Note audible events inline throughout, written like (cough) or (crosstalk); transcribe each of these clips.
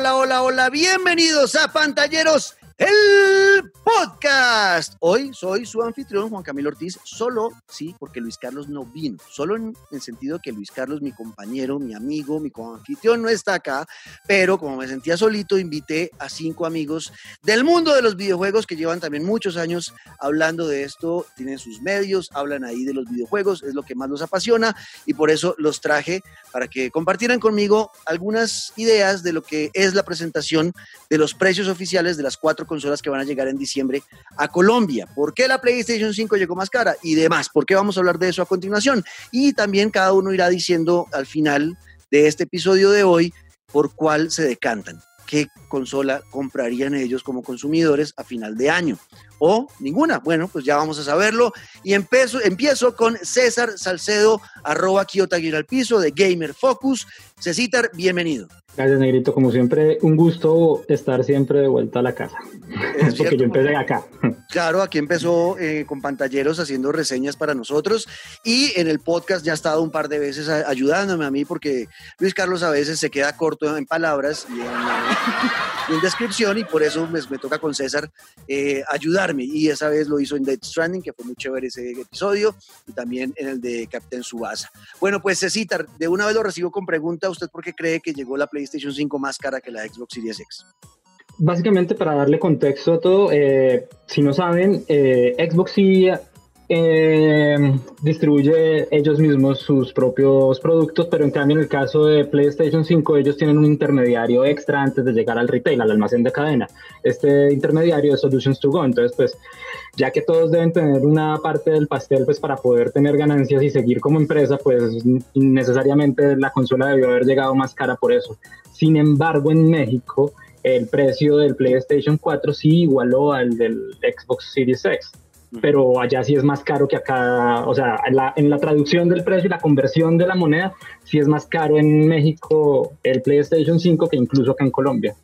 hola, hola, hola. Bienvenidos a Pantalleros, el podcast. Hoy soy su anfitrión, Juan Camilo Ortiz, solo, sí, porque Luis Carlos no vino, solo en el sentido que Luis Carlos, mi compañero, mi amigo, mi anfitrión, no está acá, pero como me sentía solito, invité a cinco amigos del mundo de los videojuegos que llevan también muchos años hablando de esto, tienen sus medios, hablan ahí de los videojuegos, es lo que más los apasiona y por eso los traje para que compartieran conmigo algunas ideas de lo que es la presentación de los precios oficiales de las cuatro consolas que van a llegar en diciembre a Colombia. ¿Por qué la PlayStation 5 llegó más cara? Y demás. ¿Por qué vamos a hablar de eso a continuación? Y también cada uno irá diciendo al final de este episodio de hoy por cuál se decantan. ¿Qué consola comprarían ellos como consumidores a final de año? ¿O ninguna? Bueno, pues ya vamos a saberlo. Y empiezo, con César Salcedo, arroba al piso de Gamer Focus. Cecitar, bienvenido. Gracias, Negrito. Como siempre, un gusto estar siempre de vuelta a la casa. Es (laughs) porque yo empecé acá. (laughs) Claro, aquí empezó eh, con pantalleros haciendo reseñas para nosotros y en el podcast ya ha estado un par de veces ayudándome a mí porque Luis Carlos a veces se queda corto en palabras y en, descripción y por eso me, toca con César eh, ayudarme. Y esa vez lo hizo en Dead Stranding, que fue muy chévere ese episodio, y también en el de Captain Subasa. Bueno, pues Cecitar, de una vez lo recibo con pregunta. ¿Usted por qué cree que llegó la PlayStation 5 más cara que la Xbox Series X? Básicamente, para darle contexto a todo, eh, si no saben, eh, Xbox sí eh, distribuye ellos mismos sus propios productos, pero en cambio en el caso de PlayStation 5 ellos tienen un intermediario extra antes de llegar al retail, al almacén de cadena. Este intermediario es Solutions to Go, entonces pues ya que todos deben tener una parte del pastel pues para poder tener ganancias y seguir como empresa, pues necesariamente la consola debió haber llegado más cara por eso. Sin embargo, en México el precio del PlayStation 4 sí igualó al del Xbox Series X pero allá sí es más caro que acá, o sea, en la, en la, traducción del precio y la conversión de la moneda, sí es más caro en México el PlayStation 5 que incluso acá en Colombia.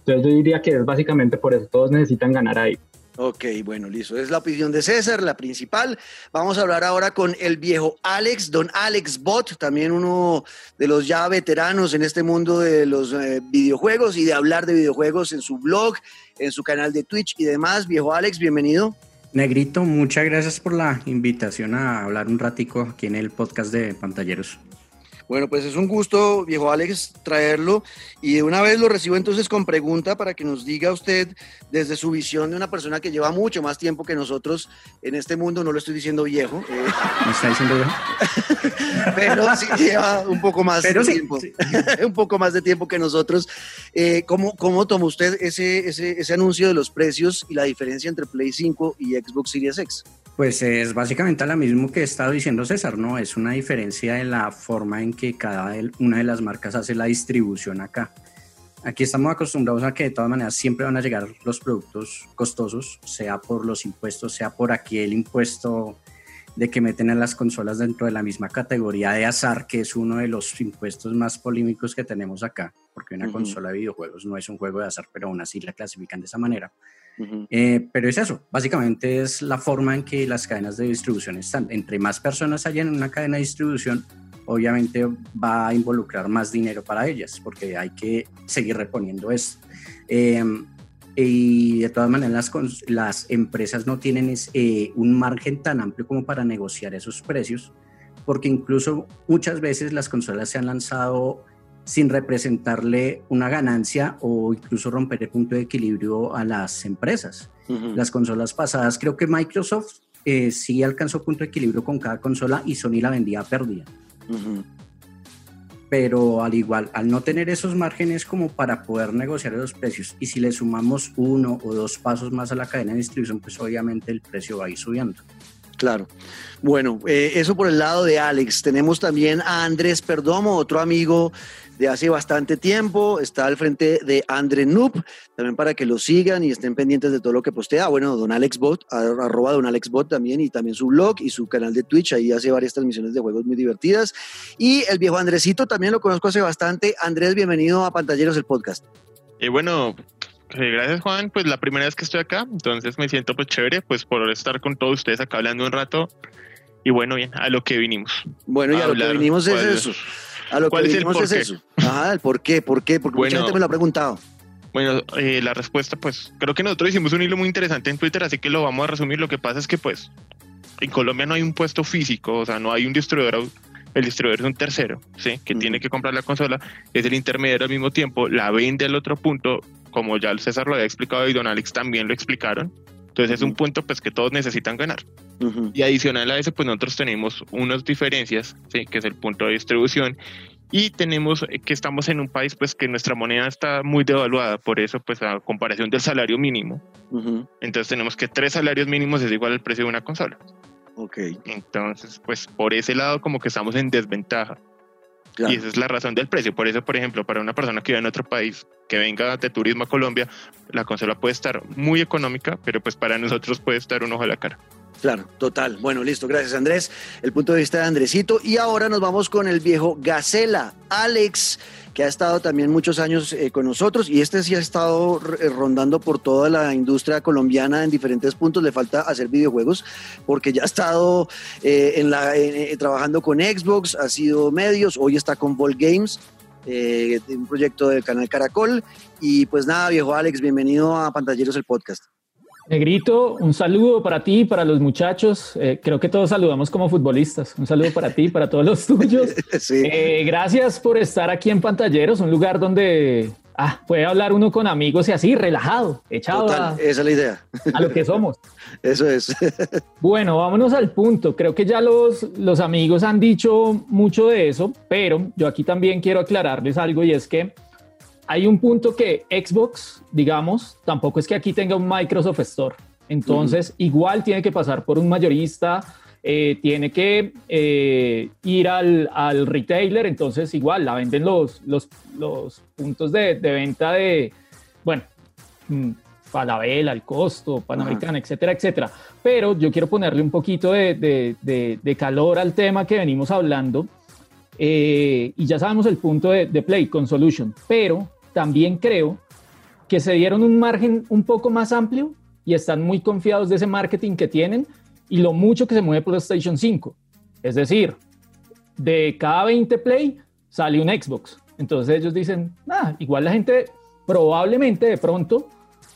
Entonces yo diría que es básicamente por eso, todos necesitan ganar ahí. Ok, bueno, listo. Es la opinión de César, la principal. Vamos a hablar ahora con el viejo Alex, don Alex Bot, también uno de los ya veteranos en este mundo de los eh, videojuegos y de hablar de videojuegos en su blog, en su canal de Twitch y demás. Viejo Alex, bienvenido. Negrito, muchas gracias por la invitación a hablar un ratico aquí en el podcast de Pantalleros. Bueno, pues es un gusto, viejo Alex, traerlo y de una vez lo recibo entonces con pregunta para que nos diga usted desde su visión de una persona que lleva mucho más tiempo que nosotros en este mundo, no lo estoy diciendo viejo. Eh, ¿Me está diciendo viejo? (laughs) pero sí lleva un poco más de tiempo, (laughs) un poco más de tiempo que nosotros. Eh, ¿cómo, ¿Cómo toma usted ese, ese, ese anuncio de los precios y la diferencia entre Play 5 y Xbox Series X? Pues es básicamente lo mismo que he estado diciendo César, ¿no? Es una diferencia en la forma en que cada una de las marcas hace la distribución acá. Aquí estamos acostumbrados a que de todas maneras siempre van a llegar los productos costosos, sea por los impuestos, sea por aquí el impuesto de que meten a las consolas dentro de la misma categoría de azar, que es uno de los impuestos más polémicos que tenemos acá, porque una consola de videojuegos no es un juego de azar, pero aún así la clasifican de esa manera. Eh, pero es eso, básicamente es la forma en que las cadenas de distribución están. Entre más personas hayan en una cadena de distribución, obviamente va a involucrar más dinero para ellas, porque hay que seguir reponiendo esto. Em, y de todas maneras, las, las empresas no tienen eh, un margen tan amplio como para negociar esos precios, porque incluso muchas veces las consolas se han lanzado sin representarle una ganancia o incluso romper el punto de equilibrio a las empresas. Las consolas pasadas, creo que Microsoft eh, sí alcanzó punto de equilibrio con cada consola y Sony la vendía a pérdida. Pero al igual, al no tener esos márgenes como para poder negociar los precios, y si le sumamos uno o dos pasos más a la cadena de distribución, pues obviamente el precio va a ir subiendo. Claro. Bueno, eh, eso por el lado de Alex. Tenemos también a Andrés Perdomo, otro amigo de hace bastante tiempo. Está al frente de Andre Noob, también para que lo sigan y estén pendientes de todo lo que postea. Bueno, don Alex Bot, arroba don Alex Bot también, y también su blog y su canal de Twitch. Ahí hace varias transmisiones de juegos muy divertidas. Y el viejo Andresito también lo conozco hace bastante. Andrés, bienvenido a Pantalleros, el podcast. Y bueno, gracias Juan, pues la primera vez que estoy acá, entonces me siento pues chévere pues por estar con todos ustedes acá hablando un rato y bueno, bien, a lo que vinimos. Bueno, y a, lo que vinimos es eso A lo ¿Cuál que es el por es qué? eso. Ajá, el por qué, por qué, porque mucha gente me lo ha preguntado. Bueno, eh, la respuesta, pues, creo que nosotros hicimos un hilo muy interesante en Twitter, así que lo vamos a resumir. Lo que pasa es que, pues, en Colombia no hay un puesto físico, o sea, no hay un distribuidor, el distribuidor es un tercero, ¿sí? Que tiene que comprar la consola, es el intermediario al mismo tiempo, la vende al otro punto, como ya el César lo había explicado y Don Alex también lo explicaron. Entonces es un punto, pues, que todos necesitan ganar. Y adicional a eso, pues nosotros tenemos unas diferencias, ¿sí? que es el punto de distribución. Y tenemos eh, que estamos en un país pues que nuestra moneda está muy devaluada, por eso pues a comparación del salario mínimo, entonces tenemos que tres salarios mínimos es igual al precio de una consola. Ok, Entonces pues por ese lado como que estamos en desventaja. Y esa es la razón del precio. Por eso, por ejemplo, para una persona que vive en otro país, que venga de turismo a Colombia, la consola puede estar muy económica, pero pues para nosotros puede estar un ojo a la cara. Claro, total. Bueno, listo, gracias Andrés. El punto de vista de Andresito. Y ahora nos vamos con el viejo Gacela, Alex, que ha estado también muchos años eh, con nosotros y este sí ha estado eh, rondando por toda la industria colombiana en diferentes puntos. Le falta hacer videojuegos porque ya ha estado eh, en la, eh, trabajando con Xbox, ha sido medios, hoy está con Ball Games. un proyecto del canal Caracol y pues nada viejo Alex bienvenido a Pantalleros el podcast Negrito, un saludo para ti, para los muchachos. Eh, creo que todos saludamos como futbolistas. Un saludo para ti, para todos los tuyos. (laughs) sí Eh, gracias por estar aquí en Pantalleros, un lugar donde ah, puede hablar uno con amigos y así, relajado, echado total a, esa es la idea a lo que somos. (laughs) eso es (laughs) Bueno, vámonos al punto. Creo que ya los, los amigos han dicho mucho de eso, pero yo aquí también quiero aclararles algo y es que hay un punto que Xbox, digamos, tampoco es que aquí tenga un Microsoft Store. Entonces, igual tiene que pasar por un mayorista, eh, tiene que eh, ir al, al retailer, entonces igual la venden los, los, los puntos de, de venta de, bueno, mm, Falabella, el costo, Panamericana, etcétera, etcétera. Pero yo quiero ponerle un poquito de, de- de- de calor al tema que venimos hablando. eh, y ya sabemos el punto de, de Play con Solution, pero también creo que se dieron un margen un poco más amplio y están muy confiados de ese marketing que tienen y lo mucho que se mueve PlayStation 5. Es decir, de cada 20 Play sale un Xbox. Entonces ellos dicen, ah, igual la gente probablemente de pronto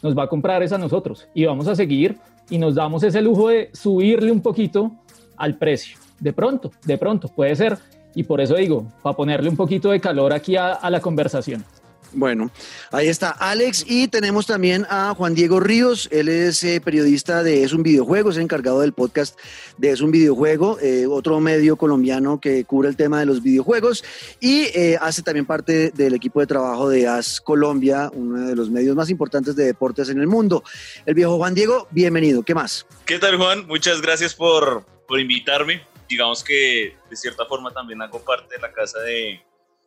nos va a comprar esa a nosotros y vamos a seguir y nos damos ese lujo de subirle un poquito al precio. De pronto, de pronto, puede ser. Y por eso digo, para ponerle un poquito de calor aquí a, a la conversación. Bueno, ahí está Alex y tenemos también a Juan Diego Ríos. Él es eh, periodista de Es un videojuego, es encargado del podcast de Es un videojuego, eh, otro medio colombiano que cubre el tema de los videojuegos y eh, hace también parte del equipo de trabajo de AS Colombia, uno de los medios más importantes de deportes en el mundo. El viejo Juan Diego, bienvenido. ¿Qué más? ¿Qué tal, Juan? Muchas gracias por, por invitarme. Digamos que de cierta forma también hago parte de la casa de,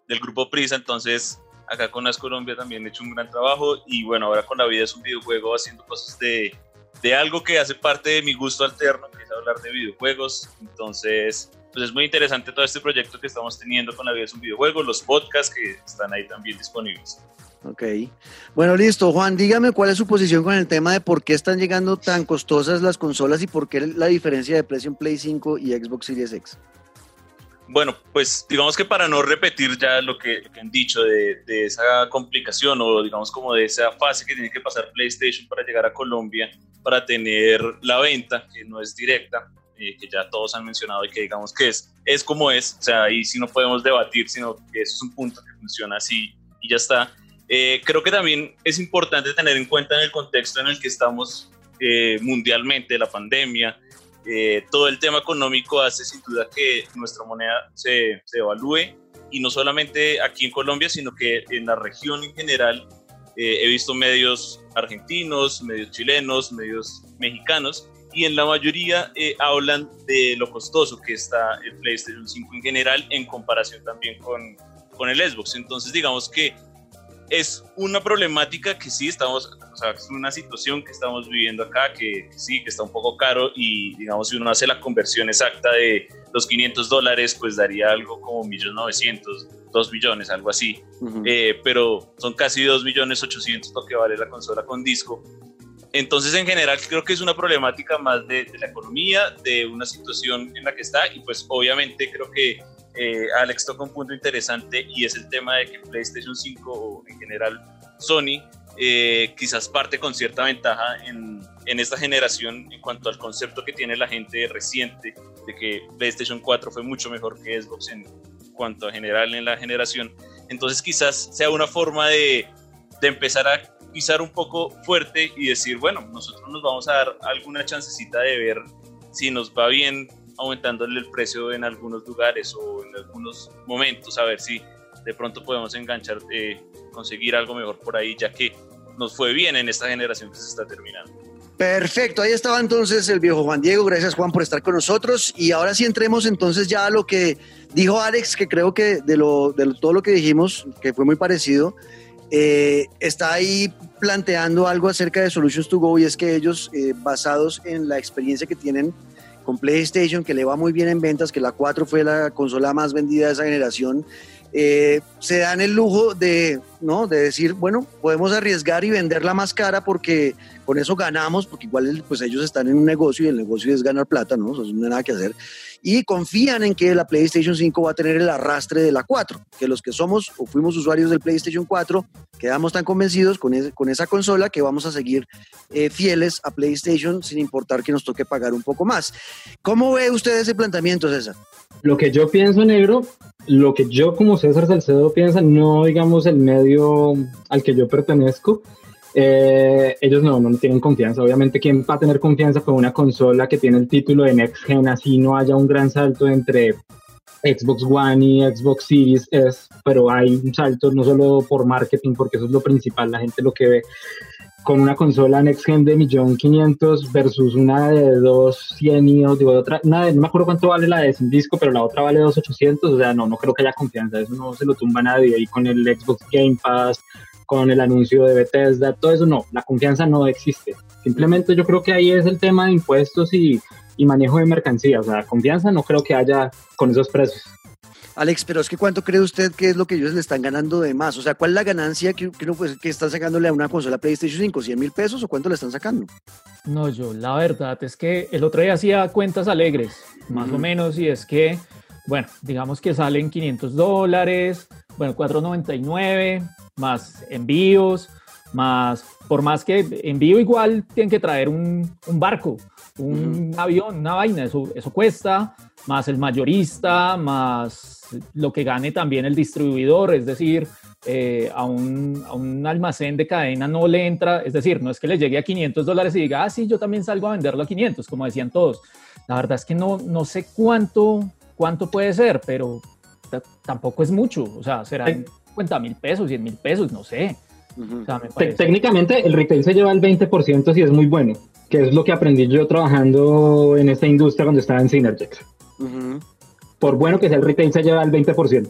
del grupo Prisa, entonces acá con As Colombia también he hecho un gran trabajo y bueno, ahora con la vida es un videojuego haciendo cosas de, de algo que hace parte de mi gusto alterno, que es hablar de videojuegos. Entonces, pues es muy interesante todo este proyecto que estamos teniendo con la vida es un videojuego, los podcasts que están ahí también disponibles. Ok. Bueno, listo. Juan, dígame cuál es su posición con el tema de por qué están llegando tan costosas las consolas y por qué la diferencia de precio en Play 5 y Xbox Series X. Bueno, pues digamos que para no repetir ya lo que, lo que han dicho de, de, esa complicación o digamos como de esa fase que tiene que pasar PlayStation para llegar a Colombia, para tener la venta, que no es directa, eh, que ya todos han mencionado y que digamos que es, es como es, o sea, ahí sí no podemos debatir, sino que eso es un punto que funciona así y ya está. Eh, creo que también es importante tener en cuenta en el contexto en el que estamos eh, mundialmente, la pandemia, eh, todo el tema económico hace sin duda que nuestra moneda se, se, evalúe y no solamente aquí en Colombia, sino que en la región en general eh, he visto medios argentinos, medios chilenos, medios mexicanos y en la mayoría eh, hablan de lo costoso que está el PlayStation 5 en general en comparación también con, con el Xbox. Entonces digamos que es una problemática que sí estamos, o sea, es una situación que estamos viviendo acá, que, que, sí, que está un poco caro y digamos si uno hace la conversión exacta de los 500 dólares, pues daría algo como 1.900.000, 2 millones, algo así. Uh -huh. eh, pero son casi 2 millones 800 lo que vale la consola con disco. Entonces, en general, creo que es una problemática más de, de, la economía, de una situación en la que está, y pues obviamente creo que eh, Alex toca un punto interesante y es el tema de que PlayStation 5 o en general Sony eh, quizás parte con cierta ventaja en, en, esta generación en cuanto al concepto que tiene la gente reciente de que PlayStation 4 fue mucho mejor que Xbox en cuanto a general en la generación. Entonces quizás sea una forma de, de empezar a pisar un poco fuerte y decir, bueno, nosotros nos vamos a dar alguna chancecita de ver si nos va bien aumentándole el precio en algunos lugares o en algunos momentos, a ver si de pronto podemos enganchar, eh, conseguir algo mejor por ahí, ya que nos fue bien en esta generación que se está terminando. Perfecto, ahí estaba entonces el viejo Juan Diego, gracias Juan por estar con nosotros y ahora sí entremos entonces ya a lo que dijo Alex, que creo que de, lo, de todo lo que dijimos, que fue muy parecido, eh, está ahí planteando algo acerca de Solutions to Go y es que ellos, eh, basados en la experiencia que tienen con PlayStation, que le va muy bien en ventas, que la 4 fue la consola más vendida de esa generación, eh, se dan el lujo de, ¿no? de decir, bueno, podemos arriesgar y venderla más cara porque con eso ganamos, porque igual pues ellos están en un negocio y el negocio es ganar plata, ¿no? Eso no hay nada que hacer. Y confían en que la PlayStation 5 va a tener el arrastre de la 4, que los que somos o fuimos usuarios del PlayStation 4 quedamos tan convencidos con, con esa consola que vamos a seguir eh, fieles a PlayStation sin importar que nos toque pagar un poco más. ¿Cómo ve usted ese planteamiento, César? Lo que yo pienso, negro, lo que yo como César Salcedo piensa, no digamos el medio al que yo pertenezco, eh, ellos no, no tienen confianza. Obviamente, ¿quién va a tener confianza con una consola que tiene el título de Next Gen? Así no haya un gran salto entre Xbox One y Xbox Series S, pero hay un salto no solo por marketing, porque eso es lo principal, la gente lo que ve con una consola Next Gen de 1.500.000 versus una de 2.100 digo, otra, no me acuerdo cuánto vale la de sin disco, pero la otra vale 2.800, o sea, no, no creo que haya confianza, eso no se lo tumba nadie, y con el Xbox Game Pass, con el anuncio de Bethesda, todo eso no, la confianza no existe. Simplemente yo creo que ahí es el tema de impuestos y, y manejo de mercancía, o sea, confianza no creo que haya con esos precios. Alex, pero es que ¿cuánto cree usted que es lo que ellos le están ganando de más? O sea, ¿cuál es la ganancia que, que, pues, que están sacándole a una consola PlayStation 5? ¿100 mil pesos o cuánto le están sacando? No, yo, la verdad es que el otro día hacía cuentas alegres, más o menos, y es que, bueno, digamos que salen 500 dólares, bueno, 4.99, más envíos, más, por más que envío igual, tienen que traer un, un barco, un avión, una vaina, eso, eso cuesta, más el mayorista, más lo que gane también el distribuidor, es decir, eh, a, un, a, un, almacén de cadena no le entra, es decir, no es que le llegue a 500 dólares y diga, ah, sí, yo también salgo a venderlo a 500, como decían todos. La verdad es que no, no sé cuánto, cuánto puede ser, pero tampoco es mucho, o sea, serán 50 mil pesos, 100 mil pesos, no sé. o sea, Técnicamente el retail se lleva el 20% si es muy bueno, que es lo que aprendí yo trabajando en esta industria cuando estaba en Synergex. Por bueno que sea el retail se lleva el 20%.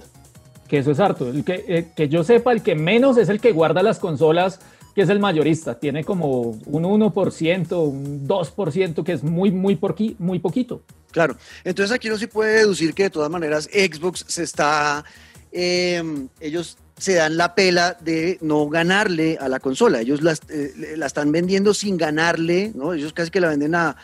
Que eso es harto. El que, eh, que yo sepa, el que menos es el que guarda las consolas, que es el mayorista. Tiene como un 1%, un 2%, que es muy, muy, porqui, muy poquito. Claro. Entonces aquí no se puede deducir que de todas maneras Xbox se está... Eh, ellos se dan la pela de no ganarle a la consola. Ellos la, eh, la están vendiendo sin ganarle, ¿no? Ellos casi que la venden a,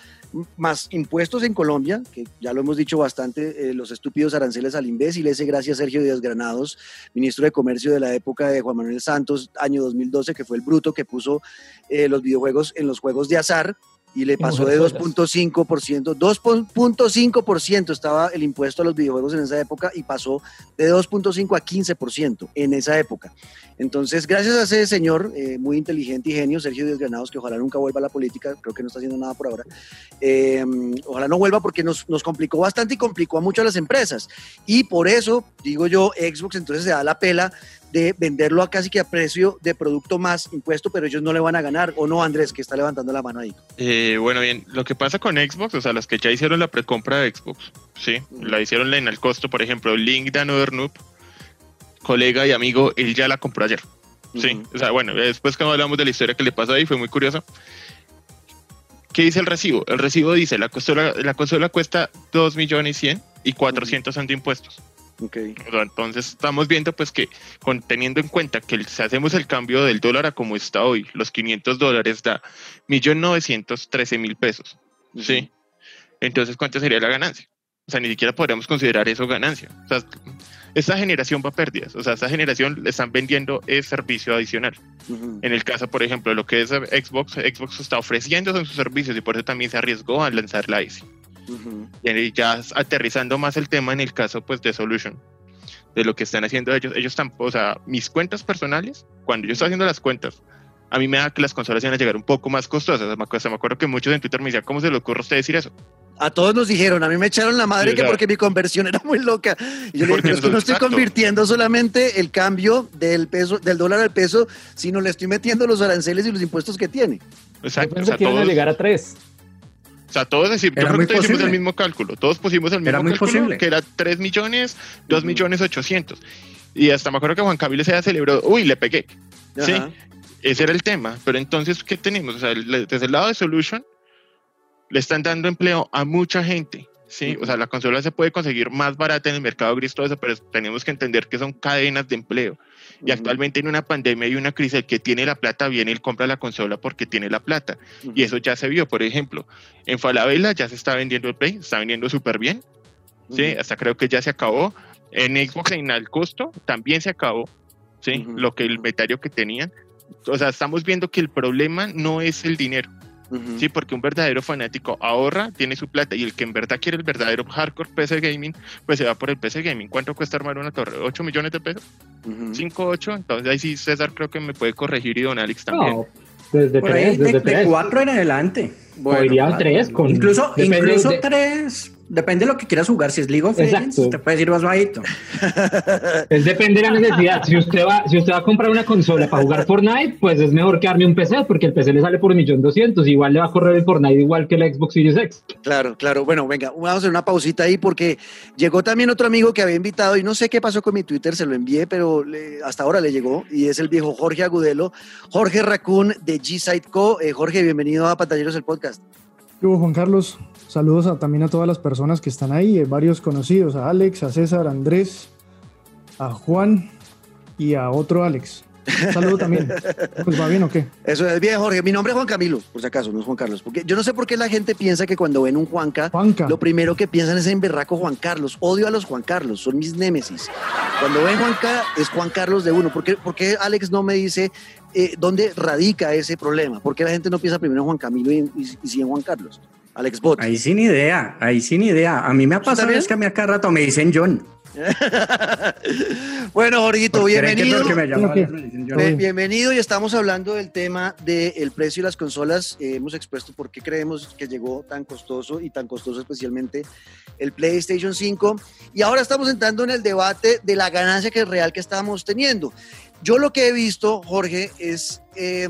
más impuestos en Colombia, que ya lo hemos dicho bastante, eh, los estúpidos aranceles al imbécil, ese gracias Sergio Díaz Granados, ministro de Comercio de la época de Juan Manuel Santos, año 2012, que fue el bruto que puso eh, los videojuegos en los juegos de azar, y le pasó de 2.5%, 2.5% estaba el impuesto a los videojuegos en esa época y pasó de 2.5 a 15% en esa época. Entonces, gracias a ese señor eh, muy inteligente y genio, Sergio Díaz Granados, que ojalá nunca vuelva a la política, creo que no está haciendo nada por ahora, eh, ojalá no vuelva porque nos, nos complicó bastante y complicó a mucho a las empresas. Y por eso, digo yo, Xbox entonces se da la pela de venderlo a casi que a precio de producto más impuesto, pero ellos no le van a ganar, ¿o no, Andrés, que está levantando la mano ahí? Eh, bueno, bien, lo que pasa con Xbox, o sea, las que ya hicieron la precompra de Xbox, sí, la hicieron en el costo, por ejemplo, Link de Another Noob, colega y amigo, él ya la compró ayer. Sí, o sea, bueno, después que hablamos de la historia que le pasó ahí, fue muy curioso. ¿Qué dice el recibo? El recibo dice, la consola, la consola cuesta 2 millones y 100 y 400 son de impuestos. Okay. Entonces estamos viendo pues que con, teniendo en cuenta que si hacemos el cambio del dólar a como está hoy, los 500 dólares da 1.913.000 pesos. ¿Sí? Entonces, ¿cuánto sería la ganancia? O sea, ni siquiera podríamos considerar eso ganancia. O sea, esta generación va a pérdidas. O sea, esta generación le están vendiendo ese servicio adicional. En el caso, por ejemplo, de lo que es Xbox, Xbox está ofreciendo sus servicios y por eso también se arriesgó a lanzar la ICE. Y ya aterrizando más el tema en el caso pues de Solution, de lo que están haciendo ellos. Ellos están, o sea, mis cuentas personales, cuando yo estoy haciendo las cuentas, a mí me da que las consolas iban a llegar un poco más costosas. Me acuerdo que muchos en Twitter me decían, ¿cómo se le ocurre a usted decir eso? A todos nos dijeron, a mí me echaron la madre que porque mi conversión era muy loca. Y yo le dije, pero no estoy convirtiendo solamente el cambio del peso, del dólar al peso, sino le estoy metiendo los aranceles y los impuestos que tiene. Exacto. O sea, todos, llegar a tres. O sea, todos decir, yo creo que todos hicimos el mismo cálculo. Todos pusimos el mismo cálculo, que era 3 millones, 2 millones 800. Y hasta me acuerdo que Juan Camilo se celebró, uy, le pegué. Sí, ese era el tema. Pero entonces, ¿qué tenemos? O sea, desde el lado de Solution, le están dando empleo a mucha gente. Sí, o sea, la consola se puede conseguir más barata en el mercado gris, todo eso, pero tenemos que entender que son cadenas de empleo. Y actualmente en una pandemia y una crisis, el que tiene la plata viene y compra la consola porque tiene la plata. Y eso ya se vio, por ejemplo, en Falabella ya se está vendiendo el Play, está vendiendo súper bien. Sí, hasta creo que ya se acabó. En Xbox en el costo también se acabó. Sí, lo que el inventario que tenían. O sea, estamos viendo que el problema no es el dinero. Sí, porque un verdadero fanático ahorra, tiene su plata y el que en verdad quiere el verdadero hardcore PC gaming, pues se va por el PC gaming. ¿Cuánto cuesta armar una torre? ¿8 millones de pesos? ¿5, 8? Entonces ahí sí César creo que me puede corregir y Don Alex también. No, desde 3, desde de, 4 en adelante. Bueno, 3 con... Incluso, incluso 3 Depende de lo que quieras jugar. Si es League of Legends, te puedes ir más bajito. (laughs) Es depende de la necesidad. Si usted va, si usted va a comprar una consola para jugar Fortnite, pues es mejor que arme un PC, porque el PC le sale por un millón doscientos. Igual le va a correr el Fortnite igual que el Xbox Series X. Claro, claro. Bueno, venga, vamos a hacer una pausita ahí porque llegó también otro amigo que había invitado y no sé qué pasó con mi Twitter, se lo envié, pero hasta ahora le llegó y es el viejo Jorge Agudelo, Jorge Raccoon de G-Site Co. Eh, Jorge, bienvenido a Pantalleros el podcast. Juan Carlos, saludos también a todas las personas que están ahí, eh, varios conocidos, a Alex, a César, a Andrés, a Juan y a otro Alex. Saludo también. (laughs) Pues va bien o qué? Eso es bien, Jorge. Mi nombre es Juan Camilo, por si acaso, no es Juan Carlos. Porque yo no sé por qué la gente piensa que cuando ven un Juanca, lo primero que piensan es en berraco Juan Carlos. Odio a los Juan Carlos, son mis némesis. Cuando ven Juanca, es Juan Carlos de uno. ¿Por qué, por qué Alex no me dice eh, dónde radica ese problema? ¿Por qué la gente no piensa primero en Juan Camilo y, y, sí en Juan Carlos? Alex Bot. Ahí sin idea, ahí sin idea. A mí me ha pasado es que a mí acá rato me dicen John. (laughs) bueno, Jorgito, bienvenido. bienvenido y estamos hablando del tema del precio de las consolas. Eh, hemos expuesto por qué creemos que llegó tan costoso y tan costoso especialmente el PlayStation 5. Y ahora estamos entrando en el debate de la ganancia que es real que estamos teniendo. Yo lo que he visto, Jorge, es eh,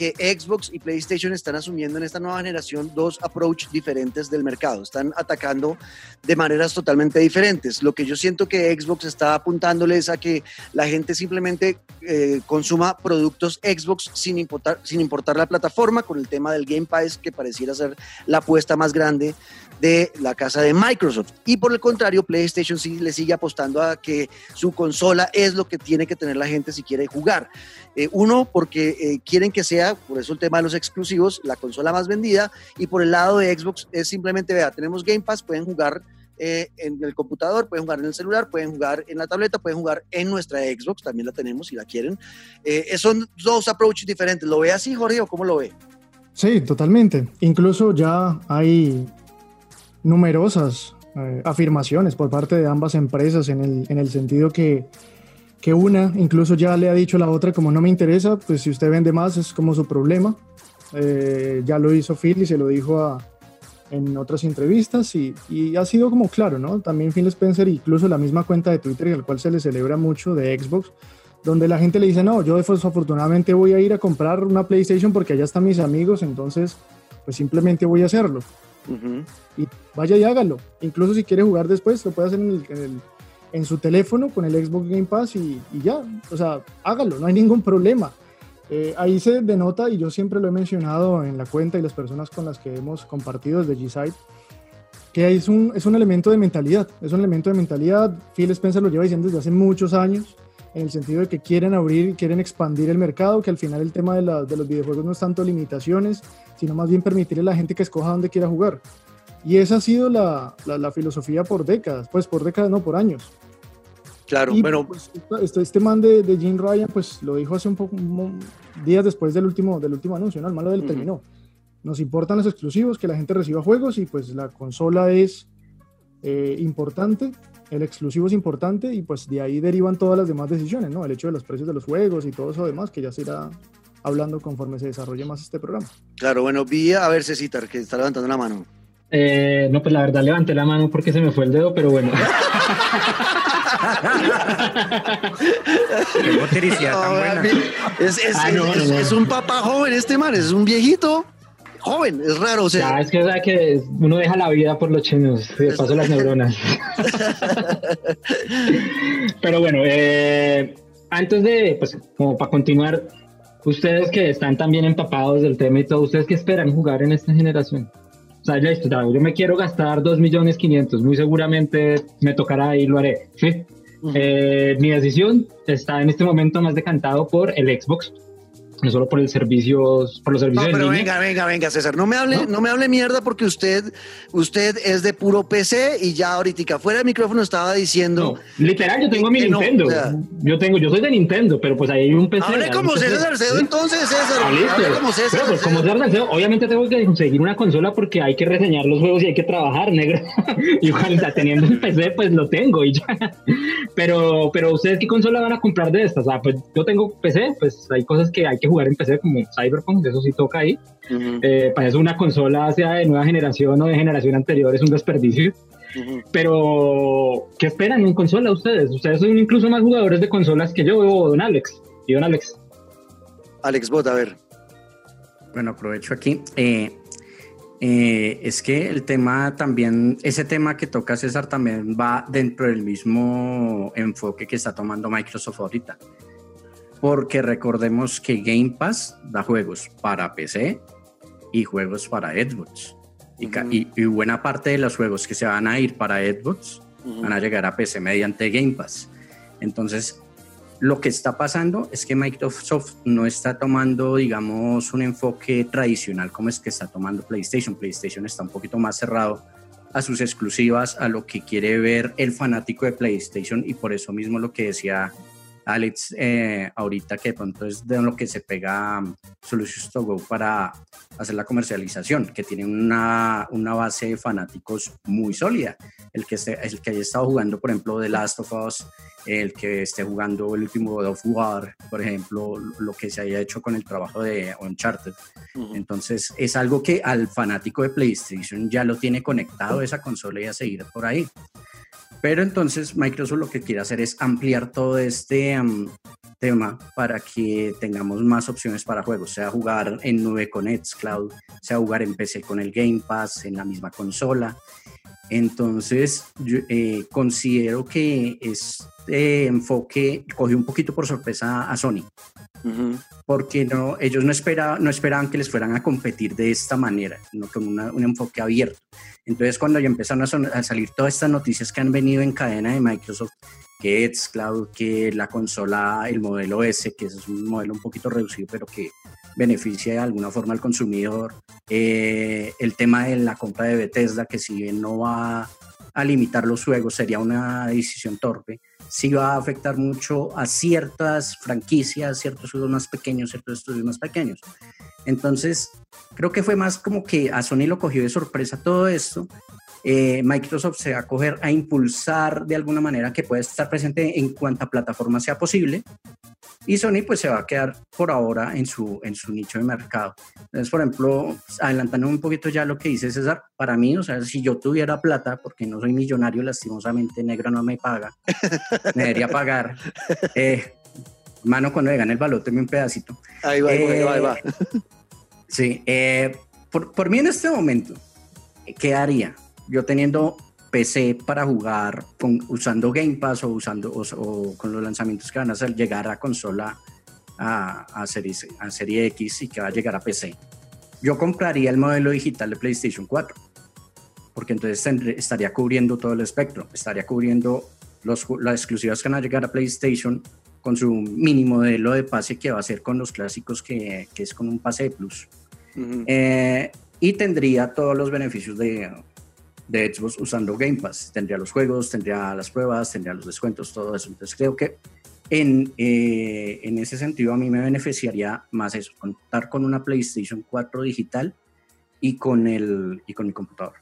que Xbox y PlayStation están asumiendo en esta nueva generación dos approach diferentes del mercado. Están atacando de maneras totalmente diferentes. Lo que yo siento que Xbox está apuntándole es a que la gente simplemente eh, consuma productos Xbox sin importar, sin importar la plataforma, con el tema del Game Pass, que pareciera ser la apuesta más grande de la casa de Microsoft. Y por el contrario, PlayStation sí le sigue apostando a que su consola es lo que tiene que tener la gente si quiere jugar. Eh, uno, porque eh, quieren que sea, por eso el tema de los exclusivos, la consola más vendida. Y por el lado de Xbox es simplemente, vea, tenemos Game Pass, pueden jugar eh, en el computador, pueden jugar en el celular, pueden jugar en la tableta, pueden jugar en nuestra Xbox, también la tenemos si la quieren. son dos approaches diferentes. ¿Lo ve así, Jorge, o cómo lo ve? Sí, totalmente. Incluso ya hay numerosas eh, afirmaciones por parte de ambas empresas en el, en el sentido que, que, una incluso ya le ha dicho a la otra como no me interesa, pues si usted vende más es como su problema. Eh, ya lo hizo Phil y se lo dijo a, en otras entrevistas y, y, ha sido como claro, ¿no? También Phil Spencer, incluso la misma cuenta de Twitter, la cual se le celebra mucho de Xbox, donde la gente le dice, no, yo desafortunadamente voy a ir a comprar una PlayStation porque allá están mis amigos, entonces pues simplemente voy a hacerlo. Y vaya y hágalo. Incluso si quiere jugar después, lo puede hacer en, en, su teléfono con el Xbox Game Pass y, y, ya. O sea, hágalo, no hay ningún problema. Eh, ahí se denota, y yo siempre lo he mencionado en la cuenta y las personas con las que hemos compartido desde G-Site, que es un, es un elemento de mentalidad. Es un elemento de mentalidad. Phil Spencer lo lleva diciendo desde hace muchos años en el sentido de que quieren abrir, quieren expandir el mercado, que al final el tema de, de, los videojuegos no es tanto limitaciones, sino más bien permitirle a la gente que escoja dónde quiera jugar. Y esa ha sido la, la, la filosofía por décadas, pues por décadas, no por años. Claro, Y, bueno, pues, este, este man de, de Jim Ryan, pues lo dijo hace un poco, días después del último, del último anuncio, ¿no? El malo del terminó. Nos importan los exclusivos, que la gente reciba juegos y pues la consola es eh, importante, el exclusivo es importante y pues de ahí derivan todas las demás decisiones, ¿no? El hecho de los precios de los juegos y todo eso demás, que ya se irá hablando conforme se desarrolle más este programa. claro, bueno, vi a ver Cecitar, que está levantando la mano. Eh, no, pues la verdad levanté la mano porque se me fue el dedo, pero bueno. Es, un papá joven este man, es un viejito joven, es raro, o sea, Ya, es que, o sea, que uno deja la vida por los chinos, de paso las neuronas. (laughs) Pero bueno, eh, antes de, pues, como para continuar, ustedes que están también empapados del tema y todo, ¿ustedes qué esperan jugar en esta generación? O sea, ya listo, ya, yo me quiero gastar 2 millones 500, muy seguramente me tocará y lo haré, ¿sí? Eh, mi decisión está en este momento más decantado por el Xbox, no solo por el servicios, por los No, servicios en pero línea. venga, venga, venga, César, no me hable, ¿No? ¿No? me hable mierda porque usted, usted es de puro PC y ya ahorita fuera del micrófono estaba diciendo, No, literal, yo tengo mi no, Nintendo. o sea- yo tengo, yo soy de Nintendo, pero pues ahí hay un PC. hable como PC. César Salcedo Sí. entonces, César, Ah, listo. hable como César Pero, pues, como. César Salcedo, obviamente tengo que conseguir una consola porque hay que reseñar los juegos y hay que trabajar, negro. Igual, o sea, teniendo un PC, pues lo tengo y ya. Pero, pero ustedes qué consola van a comprar de estas? Ah, pues yo tengo PC, pues hay cosas que hay que jugar en PC como Cyberpunk, eso sí toca ahí. Ujú, Eh, para eso una consola sea de nueva generación o de generación anterior es un desperdicio. ujú. Pero, ¿qué esperan en consola ustedes? Ustedes son incluso más jugadores de consolas que yo, don Alex. Y don Alex. Alex Bot, a ver. Bueno, aprovecho aquí. Eh, eh, es que el tema también, ese tema que toca César también va dentro del mismo enfoque que está tomando Microsoft ahorita. Porque recordemos que Game Pass da juegos para PC y juegos para Xbox. Y, ca- Ujú. y- y buena parte de los juegos que se van a ir para Xbox Ujú. van a llegar a PC mediante Game Pass. Entonces, lo que está pasando es que Microsoft no está tomando, digamos, un enfoque tradicional como es que está tomando PlayStation. PlayStation está un poquito más cerrado a sus exclusivas, a lo que quiere ver el fanático de PlayStation y por eso mismo lo que decía Alex eh, ahorita que de pronto es de lo que se pega um, Solutions to Go para hacer la comercialización, que tiene una, una base de fanáticos muy sólida. El que, esté, el que haya estado jugando, por ejemplo, The Last of Us, el que esté jugando el último God of War, por ejemplo, lo que se haya hecho con el trabajo de Uncharted. Ujú. Entonces es algo que al fanático de PlayStation ya lo tiene conectado esa consola y a seguir por ahí. Pero entonces Microsoft lo que quiere hacer es ampliar todo este tema para que tengamos más opciones para juegos, sea jugar en nube con Xcloud, sea jugar en PC con el Game Pass, en la misma consola. Entonces, yo, eh, considero que este enfoque cogió un poquito por sorpresa a Sony Ujú. porque no, ellos no, espera, no esperaban que les fueran a competir de esta manera, sino con una- un enfoque abierto. Entonces, cuando ya empezaron a, a salir todas estas noticias que han venido en cadena de Microsoft, que Xcloud, que la consola, el modelo S, que es un modelo un poquito reducido, pero que beneficia de alguna forma al consumidor, eh, el tema de la compra de Bethesda, que si bien no va a limitar los juegos, sería una decisión torpe, sí va a afectar mucho a ciertas franquicias, ciertos estudios más pequeños, ciertos estudios más pequeños. Entonces, creo que fue más como que a Sony lo cogió de sorpresa todo esto. Eh, Microsoft se va a coger a impulsar de alguna manera que pueda estar presente en cuanta plataforma sea posible. Y Sony pues se va a quedar por ahora en su, en su nicho de mercado. Entonces, por ejemplo, adelantando un poquito ya lo que dice César, para mí, o sea, si yo tuviera plata, porque no soy millonario, lastimosamente, negro no me paga, (laughs) me debería pagar. Eh, mano, cuando le gane el balote, un pedacito. Ahí va, ahí va, ahí va, ahí va. Eh, Sí, eh, por, por mí en este momento, ¿qué haría? Yo teniendo PC para jugar con, usando Game Pass o, usando, o, o con los lanzamientos que van a hacer, llegar a consola a, a, serie, a Serie X y que va a llegar a PC. Yo compraría el modelo digital de PlayStation 4, porque entonces estaría cubriendo todo el espectro, estaría cubriendo los, las exclusivas que van a llegar a PlayStation con su mini modelo de pase que va a ser con los clásicos que, que es con un pase de plus. Eh, y tendría todos los beneficios de, de Xbox usando Game Pass. Tendría los juegos, tendría las pruebas, tendría los descuentos, todo eso. Entonces creo que en, eh, en ese sentido a mí me beneficiaría más eso, contar con una PlayStation 4 digital y con, el, y con mi computador.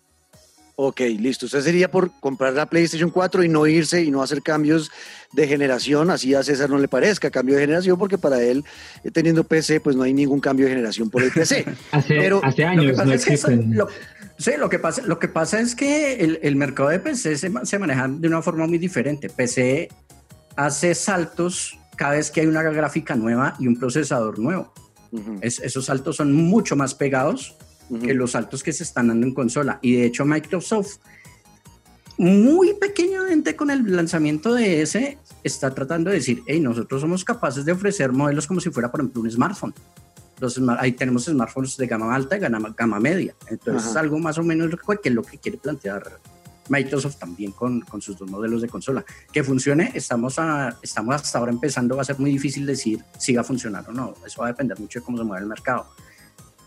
Ok, listo. Usted sería por comprar la PlayStation 4 y no irse y no hacer cambios de generación, así a César no le parezca cambio de generación, porque para él, eh, teniendo PC, pues no hay ningún cambio de generación por el PC. (laughs) hace, Pero hace años no existen. sí, lo que, pasa, lo que pasa es que el, el mercado de PC se, se, maneja de una forma muy diferente. PC hace saltos cada vez que hay una gráfica nueva y un procesador nuevo. Uh -huh. es, esos saltos son mucho más pegados que los saltos que se están dando en consola. Y de hecho Microsoft, muy pequeñamente con el lanzamiento de ese, está tratando de decir, hey, nosotros somos capaces de ofrecer modelos como si fuera, por ejemplo, un smartphone. Los, ahí tenemos smartphones de gama alta y gama, gama media. Entonces Ajá. es algo más o menos que es lo que quiere plantear Microsoft también con, con, sus dos modelos de consola. Que funcione, estamos, a, estamos hasta ahora empezando, va a ser muy difícil decir si va a funcionar o no. Eso va a depender mucho de cómo se mueve el mercado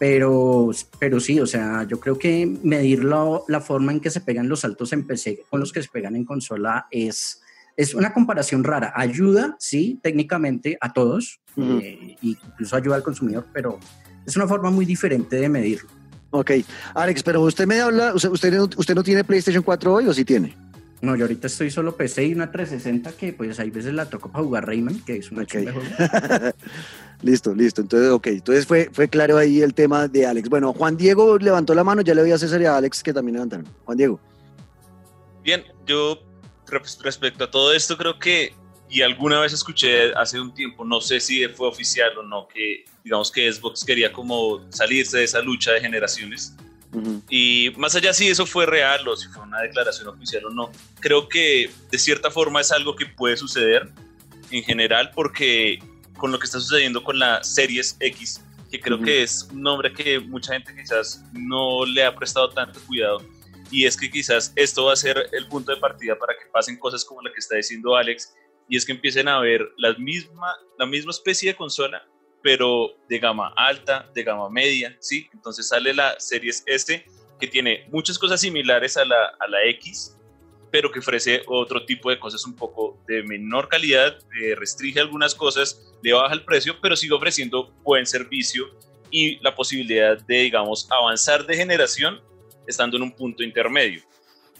pero, pero sí, o sea, yo creo que medir la forma en que se pegan los saltos en PC con los que se pegan en consola es, es una comparación rara. Ayuda, sí, técnicamente a todos, uh -huh. eh, incluso ayuda al consumidor, pero es una forma muy diferente de medirlo. Ok, Alex, pero usted me habla, usted, usted, no, usted no tiene PlayStation 4 hoy o sí tiene? No, yo ahorita estoy solo PC y una 360 que pues hay veces la toco para jugar Rayman, que es una okay. (laughs) listo, listo. Entonces, ok. Entonces fue, fue claro ahí el tema de Alex. Bueno, Juan Diego levantó la mano, ya le voy a César y a Alex que también levantaron. Juan Diego. Bien, yo respecto a todo esto creo que, y alguna vez escuché hace un tiempo, no sé si fue oficial o no, que digamos que Xbox quería como salirse de esa lucha de generaciones Uh -huh. Y más allá si eso fue real o si fue una declaración oficial o no, creo que de cierta forma es algo que puede suceder en general porque con lo que está sucediendo con la Series X, que creo uh -huh. que es un nombre que mucha gente quizás no le ha prestado tanto cuidado, y es que quizás esto va a ser el punto de partida para que pasen cosas como la que está diciendo Alex, y es que empiecen a ver la misma, la misma especie de consola pero de gama alta, de gama media, ¿sí? Entonces sale la Series S que tiene muchas cosas similares a la, a la X, pero que ofrece otro tipo de cosas un poco de menor calidad, eh, restringe algunas cosas, le baja el precio, pero sigue ofreciendo buen servicio y la posibilidad de, digamos, avanzar de generación estando en un punto intermedio.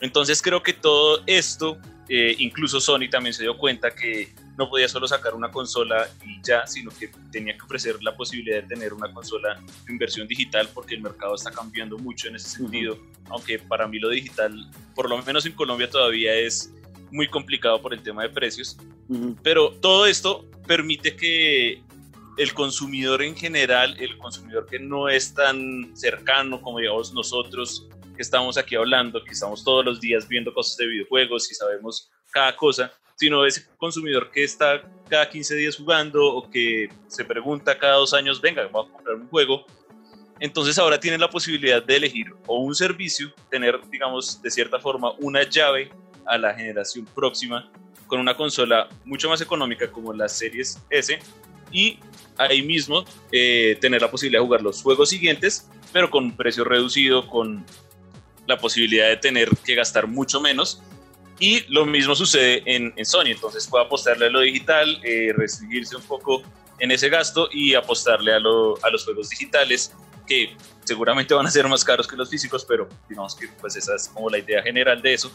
Entonces creo que todo esto, eh, incluso Sony también se dio cuenta que no podía solo sacar una consola y ya, sino que tenía que ofrecer la posibilidad de tener una consola en versión digital porque el mercado está cambiando mucho en ese sentido, aunque para mí lo digital, por lo menos en Colombia todavía es muy complicado por el tema de precios, uh -huh. pero todo esto permite que el consumidor en general, el consumidor que no es tan cercano como digamos nosotros, que estamos aquí hablando, que estamos todos los días viendo cosas de videojuegos y sabemos cada cosa, sino ese consumidor que está cada 15 días jugando o que se pregunta cada dos años, venga, voy a comprar un juego. Entonces ahora tienen la posibilidad de elegir o un servicio, tener, digamos, de cierta forma una llave a la generación próxima con una consola mucho más económica como las series S y ahí mismo eh, tener la posibilidad de jugar los juegos siguientes, pero con un precio reducido, con la posibilidad de tener que gastar mucho menos y lo mismo sucede en, en Sony, entonces puede apostarle a lo digital, eh, restringirse un poco en ese gasto y apostarle a, lo, a, los juegos digitales que seguramente van a ser más caros que los físicos, pero digamos que pues esa es como la idea general de eso.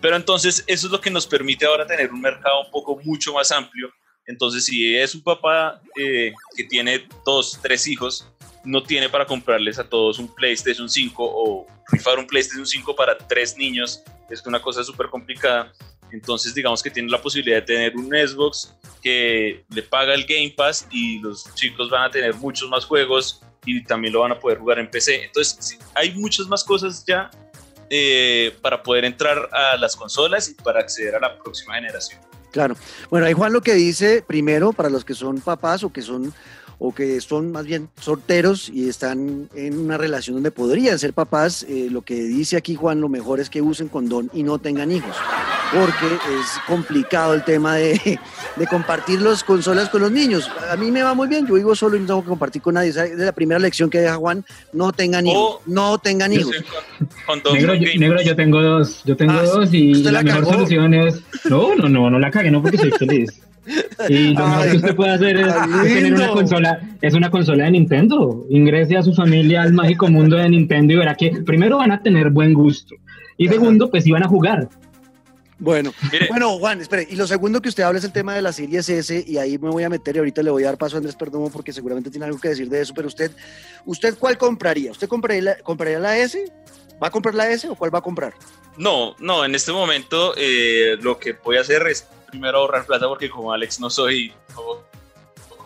Pero entonces eso es lo que nos permite ahora tener un mercado un poco mucho más amplio. Entonces si es un papá eh, que tiene dos, tres hijos, no tiene para comprarles a todos un PlayStation 5 o rifar un PlayStation 5 para tres niños es una cosa súper complicada. Entonces, digamos que tiene la posibilidad de tener un Xbox que le paga el Game Pass y los chicos van a tener muchos más juegos y también lo van a poder jugar en PC. Entonces, hay muchas más cosas ya eh, para poder entrar a las consolas y para acceder a la próxima generación. Claro. Bueno, ahí Juan lo que dice, primero, para los que son papás o que son o que son más bien solteros y están en una relación donde podrían ser papás, eh, lo que dice aquí Juan, lo mejor es que usen condón y no tengan hijos, porque es complicado el tema de, de compartir las consolas con los niños. A mí me va muy bien, yo vivo solo y no tengo que compartir con nadie. Esa es la primera lección que deja Juan, no tengan hijos, O- no tengan hijos. con- con dos Negro, yo, negro, yo tengo dos. Yo tengo Ah, dos y ¿usted la, la mejor cagó? solución es. No, no, no, no la cagué, no porque soy feliz. Y lo mejor que usted puede hacer es, tener una consola, es una consola de Nintendo. Ingrese a su familia al mágico mundo de Nintendo y verá que primero van a tener buen gusto. Y segundo, pues iban a jugar. Bueno, Mire. bueno, Juan, espere. Y lo segundo que usted habla es el tema de la Series S, y ahí me voy a meter y ahorita le voy a dar paso a Andrés Perdomo porque seguramente tiene algo que decir de eso. Pero usted, ¿usted cuál compraría? ¿Usted compraría la, compraría la S? ¿Va a comprar la S o cuál va a comprar? No, no, en este momento eh, lo que voy a hacer es primero ahorrar plata porque como Alex no soy no,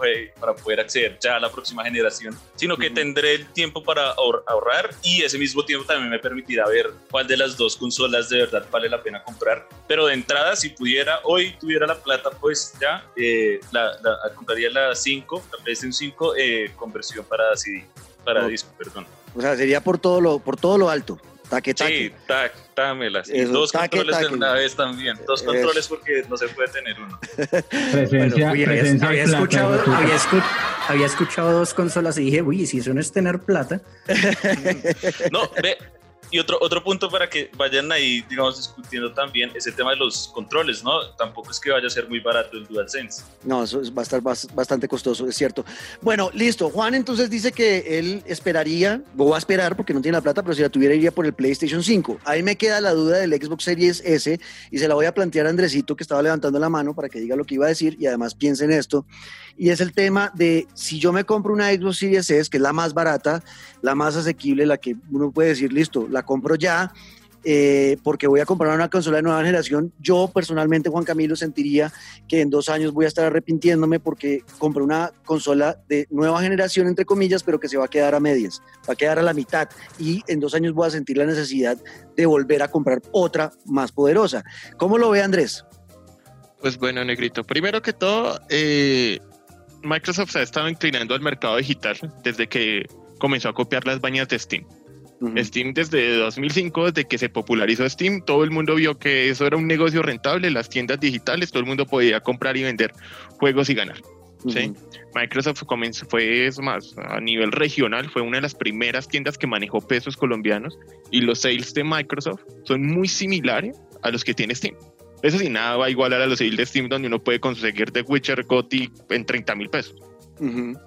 eh, para poder acceder ya a la próxima generación, sino que Ujú. tendré el tiempo para ahor- ahorrar y ese mismo tiempo también me permitirá ver cuál de las dos consolas de verdad vale la pena comprar. Pero de entrada, si pudiera, hoy tuviera la plata, pues ya eh, la, la- compraría la 5, la PlayStation 5 eh, con versión para CD, para Ok. disco, perdón. O sea, sería por todo lo, por todo lo alto. Taque, Sí, tac, dámelas. Y Eso, dos taque, controles taque. de una vez también. Dos Eso. controles porque no se puede tener uno. (laughs) Presencia, Uy, había, presencia había de plata, escuchado, escu- había escuchado dos consolas y dije, uy, si eso no es tener plata. (laughs) No, ve. Y otro, otro punto para que vayan ahí, digamos, discutiendo también ese tema de los controles, ¿no? Tampoco es que vaya a ser muy barato el DualSense. No, eso es- va a estar bas- bastante costoso, es cierto. Bueno, listo. Juan entonces dice que él esperaría, o va a esperar porque no tiene la plata, pero si la tuviera iría por el PlayStation 5. Ahí me queda la duda del Xbox Series S y se la voy a plantear a Andresito que estaba levantando la mano para que diga lo que iba a decir y además piense en esto. Y es el tema de si yo me compro una Xbox Series S, que es la más barata, la más asequible, la que uno puede decir, listo, la compro ya, eh, porque voy a comprar una consola de nueva generación. Yo personalmente, Juan Camilo, sentiría que en dos años voy a estar arrepintiéndome porque compré una consola de nueva generación, entre comillas, pero que se va a quedar a medias, va a quedar a la mitad. Y en dos años voy a sentir la necesidad de volver a comprar otra más poderosa. ¿Cómo lo ve Andrés? Pues bueno, Negrito, primero que todo, eh, Microsoft se ha estado inclinando al mercado digital desde que comenzó a copiar las bañas de Steam. Steam desde 2005, desde que se popularizó Steam, todo el mundo vio que eso era un negocio rentable, las tiendas digitales, todo el mundo podía comprar y vender juegos y ganar. ¿sí? Microsoft comenzó, fue es más, a nivel regional, fue una de las primeras tiendas que manejó pesos colombianos y los sales de Microsoft son muy similares a los que tiene Steam. Eso sí, nada va a igualar a los sales de Steam donde uno puede conseguir The Witcher GOTY en 30 mil pesos. Ujú.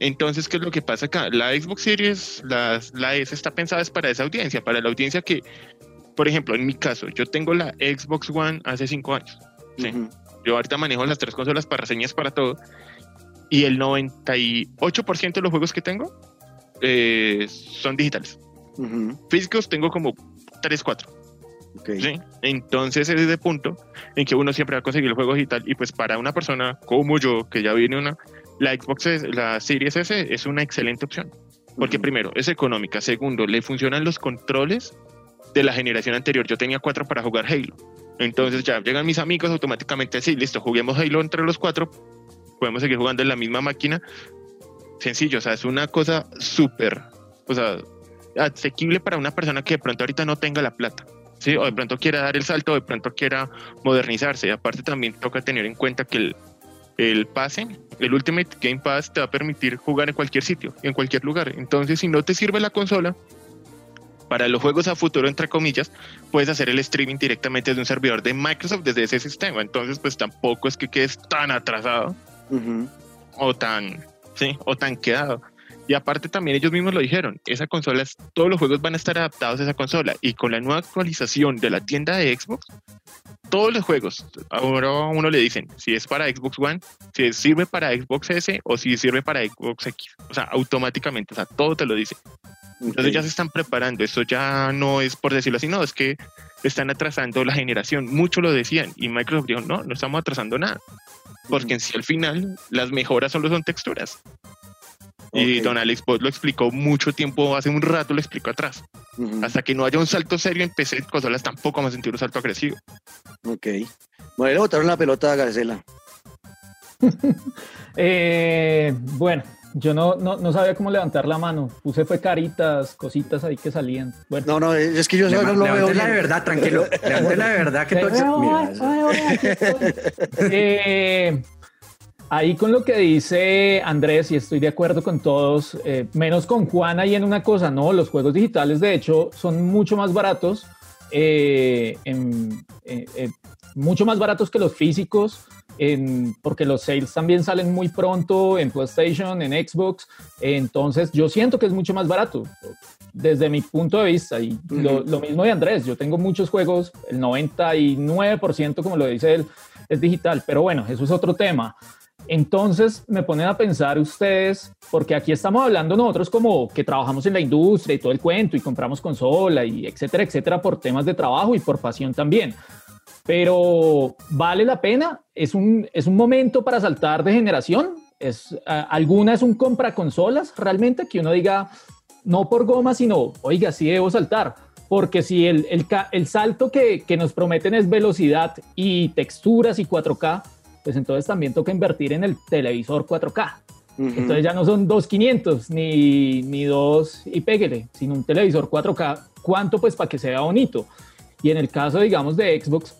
Entonces, ¿qué es lo que pasa acá? La Xbox Series, la, la S está pensada es para esa audiencia, para la audiencia que, por ejemplo, en mi caso, yo tengo la Xbox One hace cinco años. Sí. Ujú. Yo ahorita manejo las tres consolas para reseñas para todo. Y el 98% de los juegos que tengo eh, son digitales. Ujú. Físicos tengo como 3, 4. Ok. ¿sí? Entonces ese es el punto en que uno siempre va a conseguir el juego digital. Y pues para una persona como yo, que ya viene una, la Xbox, la Series S es una excelente opción. Porque Ujú. primero, es económica. Segundo, le funcionan los controles de la generación anterior. Yo tenía cuatro para jugar Halo. Entonces ya llegan mis amigos automáticamente, sí, listo, juguemos Halo entre los cuatro. Podemos seguir jugando en la misma máquina. Sencillo, o sea, es una cosa súper, o sea, asequible para una persona que de pronto ahorita no tenga la plata. ¿Sí? O de pronto quiera dar el salto, o de pronto quiera modernizarse. Y aparte también toca tener en cuenta que el, el pase, el Ultimate Game Pass te va a permitir jugar en cualquier sitio, en cualquier lugar. Entonces, si no te sirve la consola, para los juegos a futuro, entre comillas, puedes hacer el streaming directamente desde un servidor de Microsoft desde ese sistema. Entonces, pues tampoco es que quedes tan atrasado o tan, sí, o tan quedado. Y aparte también ellos mismos lo dijeron, esa consola, todos los juegos van a estar adaptados a esa consola. Y con la nueva actualización de la tienda de Xbox, todos los juegos, ahora a uno le dicen si es para Xbox One, si sirve para Xbox S o si sirve para Xbox X, o sea, automáticamente, o sea, todo te lo dice. Entonces ya se están preparando, esto ya no es por decirlo así, no, es que están atrasando la generación, mucho lo decían y Microsoft dijo, no, no estamos atrasando nada, porque en sí al final las mejoras solo son texturas. Y. Don Alex Bot lo explicó mucho tiempo, hace un rato lo explicó atrás. Hasta que no haya un salto serio en PC, consolas tampoco vamos a sentir un salto agresivo. Ok. Bueno, le botaron la pelota a Garcela. (laughs) Eh, bueno, yo no, no, no, sabía cómo levantar la mano. Puse fue caritas, cositas ahí que salían. Bueno. No, no, es que yo no lo veo. la de verdad, tranquilo. Levanté la de verdad que eh, ahí con lo que dice Andrés, y estoy de acuerdo con todos, eh, menos con Juan ahí en una cosa, ¿no? Los juegos digitales, de hecho, son mucho más baratos. Eh, mucho más baratos que los físicos porque los sales también salen muy pronto en PlayStation, en Xbox, entonces yo siento que es mucho más barato desde mi punto de vista y lo, mismo de Andrés, yo tengo muchos juegos, el 99% como lo dice él es digital, pero bueno, eso es otro tema. Entonces me ponen a pensar ustedes, porque aquí estamos hablando nosotros como que trabajamos en la industria y todo el cuento y compramos consola y etcétera, etcétera, por temas de trabajo y por pasión también pero vale la pena. Es un, es un momento para saltar de generación. Es, alguna es un compra consolas realmente que uno diga, no por goma, sino, oiga, sí debo saltar. Porque si el, el, el salto que, que, nos prometen es velocidad y texturas y 4K, pues entonces también toca invertir en el televisor 4K. Entonces ya no son 2500 ni, ni dos y péguele, sino un televisor 4K. ¿Cuánto? Pues para que sea bonito. Y en el caso, digamos, de Xbox,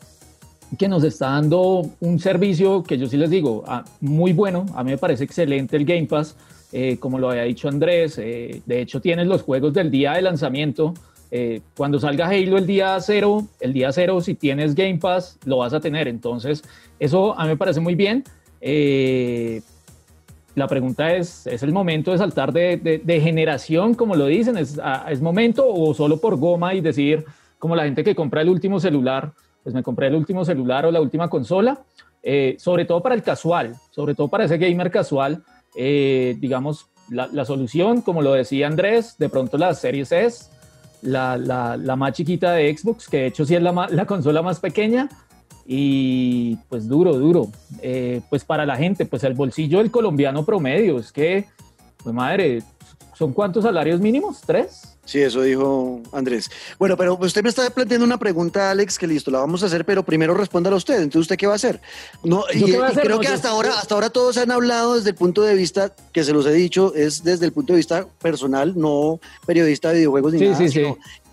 que nos está dando un servicio que yo sí les digo, ah, muy bueno, a mí me parece excelente el Game Pass, eh, como lo había dicho Andrés, eh, de hecho tienes los juegos del día de lanzamiento, eh, cuando salga Halo el día cero, el día cero si tienes Game Pass lo vas a tener, entonces eso a mí me parece muy bien. la pregunta es, ¿es el momento de saltar de, generación, como lo dicen? ¿Es, ¿Es momento o solo por goma y decir, como la gente que compra el último celular, pues me compré el último celular o la última consola, eh, sobre todo para el casual, sobre todo para ese gamer casual, eh, digamos, la, solución, como lo decía Andrés, de pronto la Series S, la, la, más chiquita de Xbox, que de hecho sí es la consola más pequeña, y pues duro, duro. Eh, pues para la gente, pues el bolsillo del colombiano promedio, es que, pues madre, ¿son cuántos salarios mínimos? ¿Tres? Sí, eso dijo Andrés. Bueno, pero usted me está planteando una pregunta, Alex, que listo, la vamos a hacer, pero primero respóndala usted. Entonces, ¿usted qué va a hacer? No, y, creo que hasta ahora, hasta ahora todos han hablado desde el punto de vista, que se los he dicho, es desde el punto de vista personal, no periodista de videojuegos ni nada, sí, sí.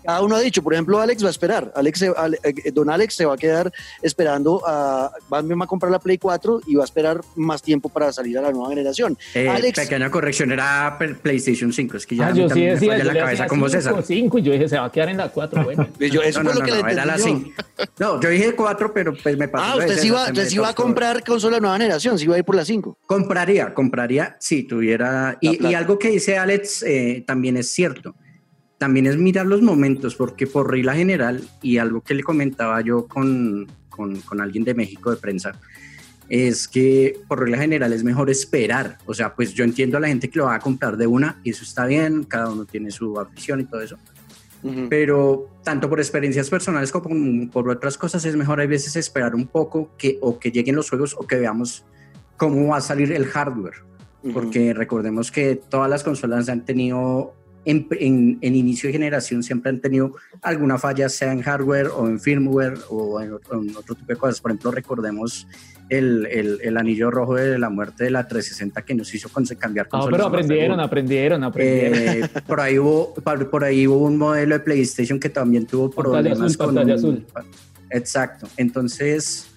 Cada uno ha dicho, por ejemplo, Alex va a esperar. Alex, eh, don Alex se va a quedar esperando a. Va a comprar la Play 4 y va a esperar más tiempo para salir a la nueva generación. Eh, Alex, pequeña corrección, era PlayStation 5. Es que ya ah, yo sí decía, me la cabeza como César. 5 y yo dije, se va a quedar en la 4. (laughs) Bueno. yo, eso no, fue lo que no, le era la 5. No, yo dije 4, pero pues me pasó. Ah, usted sí va, usted sí va a comprar consola nueva generación, sí va a ir por la 5. Compraría, compraría si tuviera. Y, y, algo que dice Alex eh, también es cierto también es mirar los momentos, porque por regla general, y algo que le comentaba yo con, con, alguien de México de prensa, es que por regla general es mejor esperar. O sea, pues yo entiendo a la gente que lo va a comprar de una y eso está bien, cada uno tiene su afición y todo eso. Pero tanto por experiencias personales como por otras cosas es mejor a veces esperar un poco que o que lleguen los juegos o que veamos cómo va a salir el hardware. Porque recordemos que todas las consolas han tenido en, inicio de generación siempre han tenido alguna falla, sea en hardware o en firmware o en, otro tipo de cosas. Por ejemplo, recordemos el, el, anillo rojo de la muerte de la 360 que nos hizo cambiar consolas. No, pero aprendieron, aprendieron, aprendieron. Eh, por, ahí hubo, por, ahí hubo un modelo de PlayStation que también tuvo problemas con... azul. Exacto. Entonces,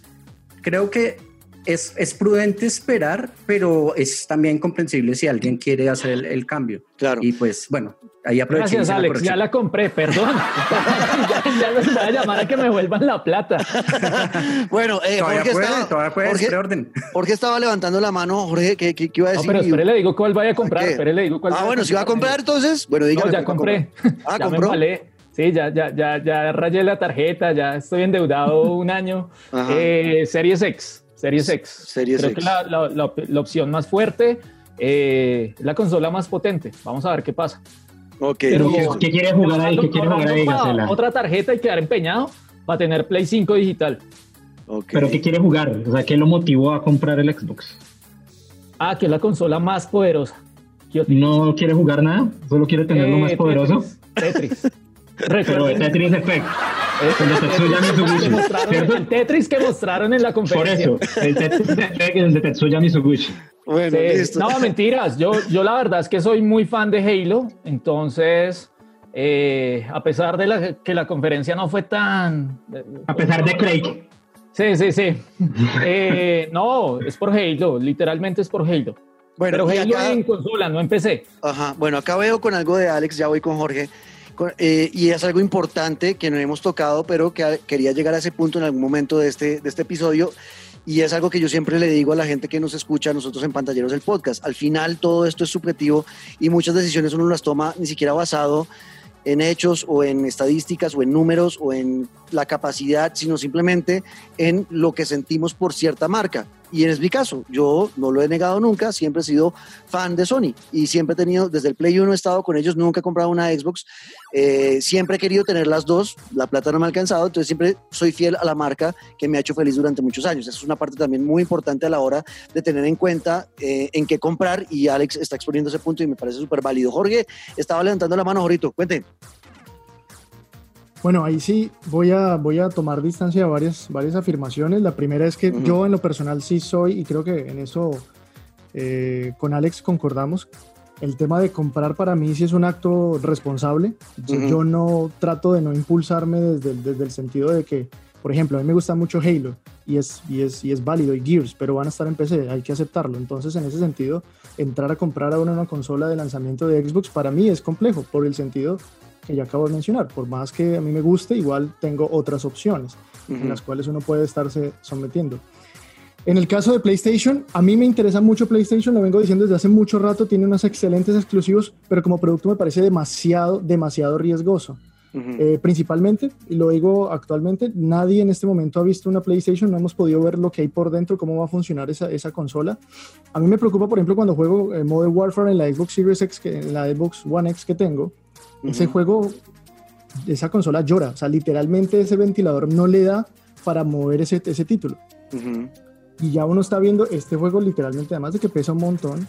creo que es, es, prudente esperar, pero es también comprensible si alguien quiere hacer el, cambio. Claro. Y pues, bueno, ahí aprovecho. Gracias, Alex. ya la compré, perdón. (laughs) ya, ya voy a llamar a que me vuelvan la plata. (laughs) bueno, eh, todavía Jorge, puede, estaba, todavía puede, Jorge, orden. Jorge estaba levantando la mano. Jorge, ¿qué, qué, qué iba a decir? No, pero espere, le digo cuál vaya a comprar. Espere, le digo cuál ah, bueno, si va a comprar entonces, bueno, dígame. No, ya compré. Ah, ya compró. Me Sí, ya, ya, ya, ya rayé la tarjeta, ya estoy endeudado un año. Eh, Series X. Series X. Series Creo X. que la, la, la, la, opción más fuerte, eh, la consola más potente. Vamos a ver qué pasa. Pero, ¿qué, quiere jugar ahí? ¿Qué quiere jugar ahí? Otra tarjeta y quedar empeñado para tener Play 5 digital. Okay. ¿Pero qué quiere jugar? O sea, ¿qué lo motivó a comprar el Xbox? Ah, que es la consola más poderosa. ¿No quiere jugar nada? ¿Solo quiere tener eh, lo más poderoso? Tetris. Tetris (laughs) Effect. El de Tetsuya Mizuguchi. Que mostraron- ¿cierto? el Tetris que mostraron en la Por conferencia. eso, el, Tet- el de Tetsuya Mizuguchi. Bueno, Sí, listo. No, mentiras. Yo, yo la verdad es que soy muy fan de Halo. Entonces, eh, a pesar de la, que la conferencia no fue tan... A pesar de Craig. Sí, sí, sí. (laughs) Eh, no, es por Halo. Literalmente es por Halo. Bueno, Pero Halo acá- en consola, no en PC. Ajá, bueno, acá veo con algo de Alex, ya voy con Jorge, eh, y es algo importante que no hemos tocado, pero que quería llegar a ese punto en algún momento de este, de este episodio, y es algo que yo siempre le digo a la gente que nos escucha, a nosotros en Pantalleros del Podcast. Al final todo esto es subjetivo y muchas decisiones uno las toma ni siquiera basado en hechos o en estadísticas o en números o en la capacidad, sino simplemente en lo que sentimos por cierta marca. Y es mi caso, yo no lo he negado nunca, siempre he sido fan de Sony y siempre he tenido, desde el Play 1 he estado con ellos, nunca he comprado una Xbox, eh, siempre he querido tener las dos, la plata no me ha alcanzado, entonces siempre soy fiel a la marca que me ha hecho feliz durante muchos años. Esa es una parte también muy importante a la hora de tener en cuenta eh, en qué comprar y Alex está exponiendo ese punto y me parece súper válido. Jorge estaba levantando la mano, Jorito, cuente. Bueno, ahí sí voy a, voy a tomar distancia de varias, varias afirmaciones. La primera es que yo en lo personal sí soy, y creo que en eso eh, con Alex concordamos, el tema de comprar para mí sí es un acto responsable. Yo- no trato de no impulsarme desde, el- desde el sentido de que, por ejemplo, a mí me gusta mucho Halo y es, y, es, y es válido, y Gears, pero van a estar en PC, hay que aceptarlo. Entonces, en ese sentido, entrar a comprar ahora una consola de lanzamiento de Xbox para mí es complejo, por el sentido que ya acabo de mencionar. Por más que a mí me guste, igual tengo otras opciones en las cuales uno puede estarse sometiendo. En el caso de PlayStation, a mí me interesa mucho PlayStation, lo vengo diciendo desde hace mucho rato, tiene unos excelentes exclusivos, pero como producto me parece demasiado, demasiado riesgoso. Eh, principalmente, y lo digo actualmente, nadie en este momento ha visto una PlayStation, no hemos podido ver lo que hay por dentro, cómo va a funcionar esa, esa consola. A mí me preocupa, por ejemplo, cuando juego eh, Modern Warfare en la Xbox Series X, que, en la Xbox One X que tengo, ese juego, esa consola llora, o sea, literalmente ese ventilador no le da para mover ese, ese título. Y ya uno está viendo este juego literalmente, además de que pesa un montón,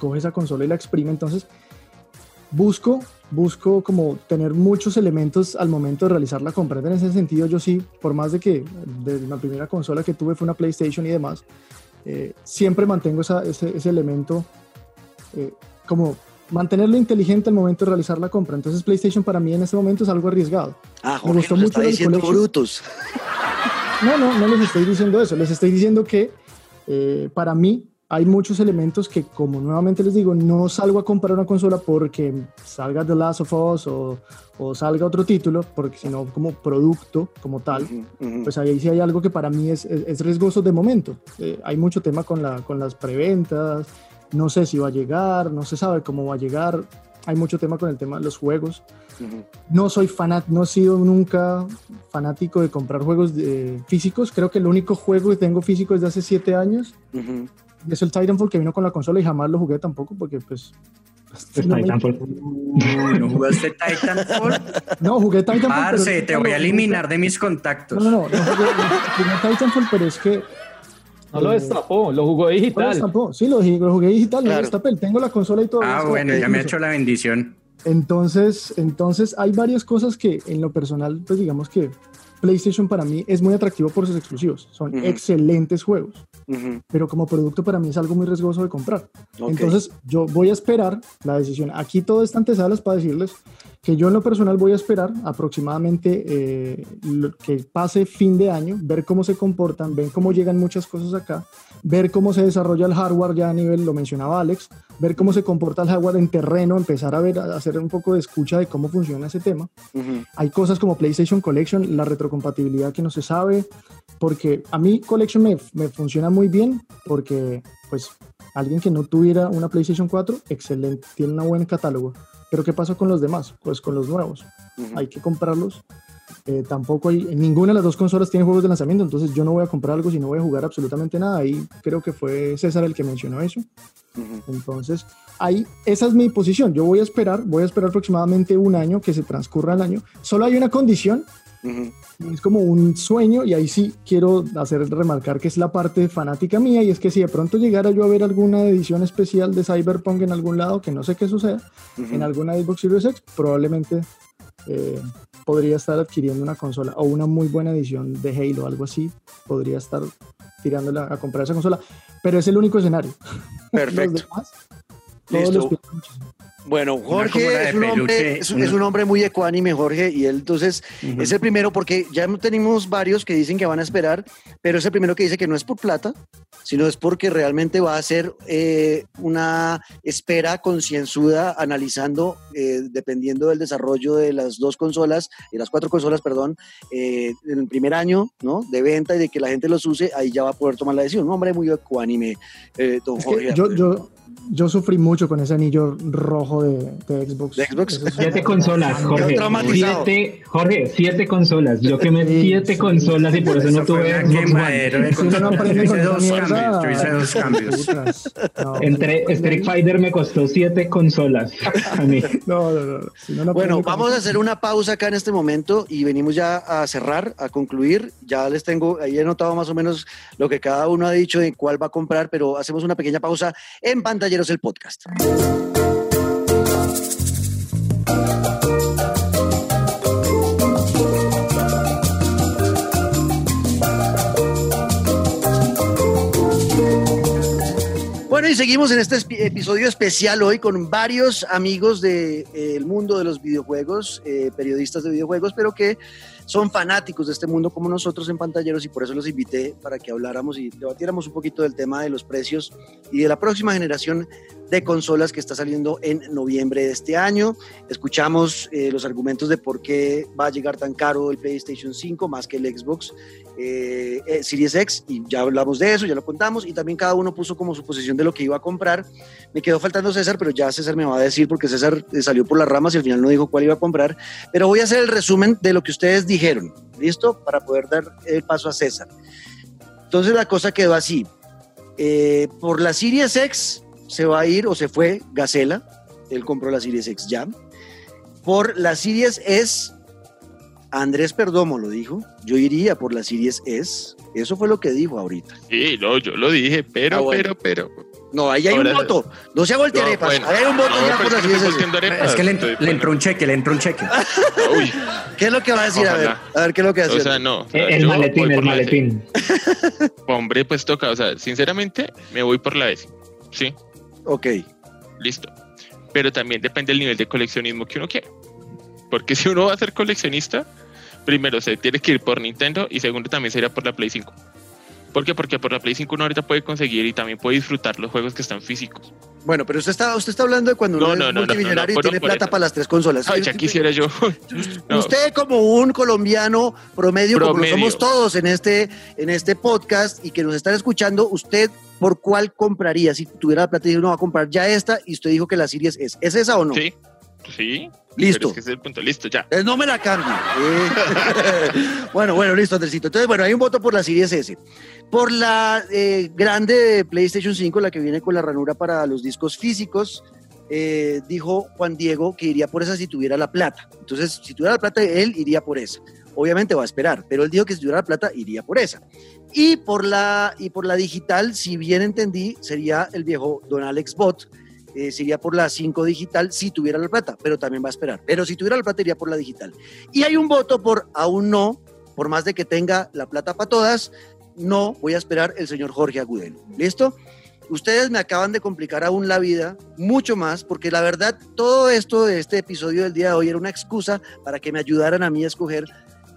coge esa consola y la exprime. Entonces, busco, busco como tener muchos elementos al momento de realizar la compra. En ese sentido, yo sí, por más de que de la primera consola que tuve fue una PlayStation y demás, eh, siempre mantengo esa- ese, ese elemento eh, como mantenerlo inteligente al momento de realizar la compra. Entonces, PlayStation para mí en este momento es algo arriesgado. Ah, Me Jorge gustó nos mucho está diciendo brutos. (laughs) No, no, no les estoy diciendo eso. Les estoy diciendo que eh, para mí hay muchos elementos que, como nuevamente les digo, no salgo a comprar una consola porque salga The Last of Us o, o salga otro título, porque sino como producto, como tal. Ujú, ujú. Pues ahí sí hay algo que para mí es, es, es riesgoso de momento. Eh, hay mucho tema con, la, con las preventas, no sé si va a llegar, no se sabe cómo va a llegar. Hay mucho tema con el tema de los juegos. Ujú. No soy fanat, no he sido nunca fanático de comprar juegos de- físicos. Creo que el único juego que tengo físico es de hace siete años. Ujú. Y es el Titanfall que vino con la consola y jamás lo jugué tampoco porque pues... pues, no, me- Titanfall. ¿No jugaste Titanfall? no, jugué Titanfall. Parce, pero- te voy a eliminar de mis No, contactos. no, no, no jugué, jugué Titanfall, pero es que... No lo destapó, lo jugó no lo digital. destapó. Sí, lo, lo jugué digital, no Claro. lo destapé. Tengo la consola y todo. Ah, bueno, que ya me ha hecho la bendición. Entonces, entonces hay varias cosas que en lo personal, pues digamos que PlayStation para mí es muy atractivo por sus exclusivos. Son Ujú. excelentes juegos, Ujú. pero como producto para mí es algo muy riesgoso de comprar. Ok. Entonces, yo voy a esperar la decisión. Aquí todo está antesalas para decirles que yo en lo personal voy a esperar aproximadamente eh, que pase fin de año, ver cómo se comportan, ver cómo llegan muchas cosas acá, ver cómo se desarrolla el hardware ya a nivel, lo mencionaba Alex, ver cómo se comporta el hardware en terreno, empezar a ver, a hacer un poco de escucha de cómo funciona ese tema. Hay cosas como PlayStation Collection, la retrocompatibilidad que no se sabe, porque a mí Collection me, me funciona muy bien, porque pues alguien que no tuviera una PlayStation 4, excelente, tiene un buen catálogo. Pero ¿qué pasa con los demás? Pues con los nuevos. Hay que comprarlos. Eh, tampoco hay, ninguna de las dos consolas tiene juegos de lanzamiento, entonces yo no voy a comprar algo si no voy a jugar absolutamente nada. Ahí creo que fue César el que mencionó eso. Entonces, ahí, esa es mi posición. Yo voy a esperar, voy a esperar aproximadamente un año que se transcurra el año. Solo hay una condición, Es como un sueño, y ahí sí quiero hacer remarcar que es la parte fanática mía, y es que si de pronto llegara yo a ver alguna edición especial de Cyberpunk en algún lado, que no sé qué suceda, Ujú. en alguna Xbox Series X, probablemente eh, podría estar adquiriendo una consola o una muy buena edición de Halo, algo así, podría estar tirándola a comprar esa consola, pero es el único escenario. (laughs) Perfecto. Los demás, todos Listo. los. Bueno, Jorge es un, hombre, es, es un hombre muy ecuánime, Jorge, y él entonces Ujú. es el primero porque ya tenemos varios que dicen que van a esperar, pero es el primero que dice que no es por plata, sino es porque realmente va a ser eh, una espera concienzuda analizando, eh, dependiendo del desarrollo de las dos consolas, de las cuatro consolas, perdón, eh, en el primer año ¿no? de venta y de que la gente los use, ahí ya va a poder tomar la decisión. Un hombre muy ecuánime, eh, don Es Jorge. que yo, yo, yo sufrí mucho con ese anillo rojo de, de Xbox. ¿De Xbox? Es- Siete consolas, Jorge. Siete, Jorge, siete consolas. Yo quemé Sí, siete sí. consolas y por eso no Eso fue tuve Xbox One. Si uno no aprende con dos cambios. Yo hice dos cambios. No, Entre no, Street Fighter me costó siete consolas a mí. (laughs) No, no, no. Si uno no Bueno, vamos a hacer una pausa acá en este momento y venimos ya a cerrar, a concluir. Ya les tengo, ahí he notado más o menos lo que cada uno ha dicho de cuál va a comprar, pero hacemos una pequeña pausa en Pantalleros el Podcast. Bueno, y seguimos en este episodio especial hoy con varios amigos del mundo de los videojuegos, eh, periodistas de videojuegos, pero que son fanáticos de este mundo como nosotros en pantalleros y por eso los invité para que habláramos y debatiéramos un poquito del tema de los precios y de la próxima generación de consolas que está saliendo en noviembre de este año. Escuchamos eh, los argumentos de por qué va a llegar tan caro el PlayStation 5 más que el Xbox eh, eh, Series X y ya hablamos de eso, ya lo contamos y también cada uno puso como su posición de lo que iba a comprar. Me quedó faltando César, pero ya César me va a decir porque César eh, salió por las ramas y al final no dijo cuál iba a comprar, pero voy a hacer el resumen de lo que ustedes dijeron, ¿listo? Para poder dar el paso a César. Entonces la cosa quedó así. Eh, por la Series X se va a ir o se fue Gacela, él compró la Series X ya. Por la Series S, Andrés Perdomo lo dijo, yo iría por la Series S. Eso fue lo que dijo ahorita. Sí, no, yo lo dije, pero, Ah, bueno. pero, pero. No, ahí hay Ahora- un voto. No se voltee No, arepas. bueno. Ahí hay un voto No, ya por la es que. Es que le, entró un cheque, le entró un cheque. (laughs) Uy, ¿Qué es lo que va a decir? A ver, a ver, ¿qué es lo que va a o decir? sea, no. o sea, El yo maletín, el maletín. (laughs) Hombre, pues toca, o sea, sinceramente, me voy por la S. Sí, ok. listo. Pero también depende del nivel de coleccionismo que uno quiera. Porque si uno va a ser coleccionista, primero se tiene que ir por Nintendo y segundo también sería por la Play 5. ¿Por qué? Porque por la Play 5 uno ahorita puede conseguir y también puede disfrutar los juegos que están físicos. Bueno, pero usted está, usted está hablando de cuando uno No, es no, no, multimillonario y tiene plata para las tres consolas. Ay, ya quisiera yo. (laughs) Usted como un colombiano promedio, como lo somos todos en este, en este podcast y que nos están escuchando, ¿usted por cuál compraría? Si tuviera la plata y dijo, no, va a comprar ya esta y usted dijo que la Series es. ¿Es esa o no? Sí, sí. Listo. Es que es el punto. Listo, ya. Eh, No me la cambie. Eh, (laughs) bueno, bueno, listo, Andresito. Entonces, bueno, hay un voto por la Series S. Por la eh, grande PlayStation 5, la que viene con la ranura para los discos físicos, eh, dijo Juan Diego que iría por esa si tuviera la plata. Entonces, si tuviera la plata, él iría por esa. Obviamente va a esperar, pero él dijo que si tuviera la plata, iría por esa. Y por la, y por la digital, si bien entendí, sería el viejo Don Alex Bot, eh, sería por la 5 digital si tuviera la plata, pero también va a esperar. Pero si tuviera la plata, iría por la digital. Y hay un voto por aún no, por más de que tenga la plata para todas, no voy a esperar el señor Jorge Agudelo. ¿Listo? Ustedes me acaban de complicar aún la vida mucho más, porque la verdad, todo esto de este episodio del día de hoy era una excusa para que me ayudaran a mí a escoger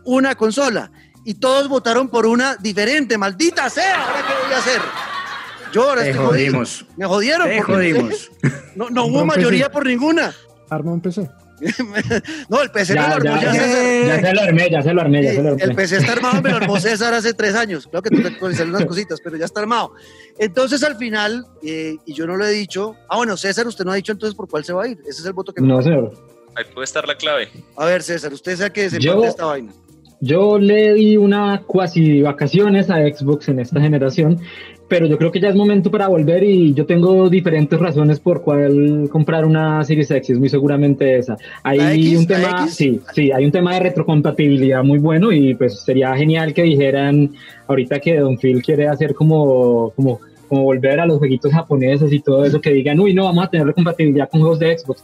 una consola. Y todos votaron por una diferente, maldita sea. ¿Ahora qué voy a hacer? Yo ahora Te estoy jodido. jodimos. Me jodieron. Te porque jodimos. No, no hubo mayoría PC. por ninguna. Arma un PC. (laughs) no, el PC me lo Ya, armó ya, ya ya, César. ya se lo armé, ya se lo armé, ya se lo el armé. PC está armado, me lo armó (laughs) César hace tres años. Claro que tú te unas cositas, pero ya está armado. Entonces, al final, eh, y yo no lo he dicho. Ah, bueno, César, usted no ha dicho entonces por cuál se va a ir. Ese es el voto que me No, señor. Ahí puede estar la clave. A ver, César, usted sea que se Yo- esta vaina. Yo le di una cuasi vacaciones a Xbox en esta generación, pero yo creo que ya es momento para volver y yo tengo diferentes razones por cuál comprar una Series X, es muy seguramente esa. Hay ¿La X? un ¿La tema, sí, sí, hay un tema de retrocompatibilidad muy bueno y pues sería genial que dijeran ahorita que Don Phil quiere hacer como como como volver a los jueguitos japoneses y todo eso que digan, uy, no, vamos a tener compatibilidad con juegos de Xbox.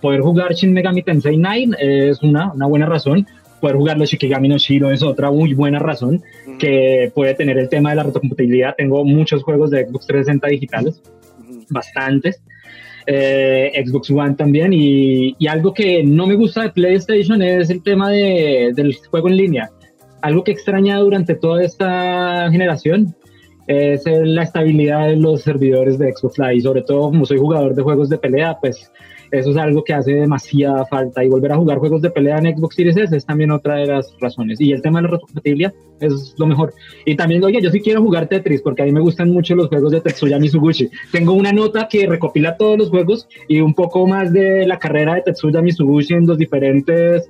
Poder jugar Shin Megami Tensei 9 es una, una buena razón poder jugar los Shikigami no Shiro es otra muy buena razón que puede tener el tema de la retrocompatibilidad. Tengo muchos juegos de Xbox 360 digitales, bastantes. Eh, Xbox One también y, y, algo que no me gusta de PlayStation es el tema de, del juego en línea. Algo que extraña durante toda esta generación es la estabilidad de los servidores de Xbox Live y sobre todo como soy jugador de juegos de pelea, pues eso es algo que hace demasiada falta. Y volver a jugar juegos de pelea en Xbox Series S es también otra de las razones. Y el tema de la retrocompatibilidad es lo mejor. Y también oye yo sí quiero jugar Tetris porque a mí me gustan mucho los juegos de Tetsuya Mizuguchi. Tengo una nota que recopila todos los juegos y un poco más de la carrera de Tetsuya Mizuguchi en los diferentes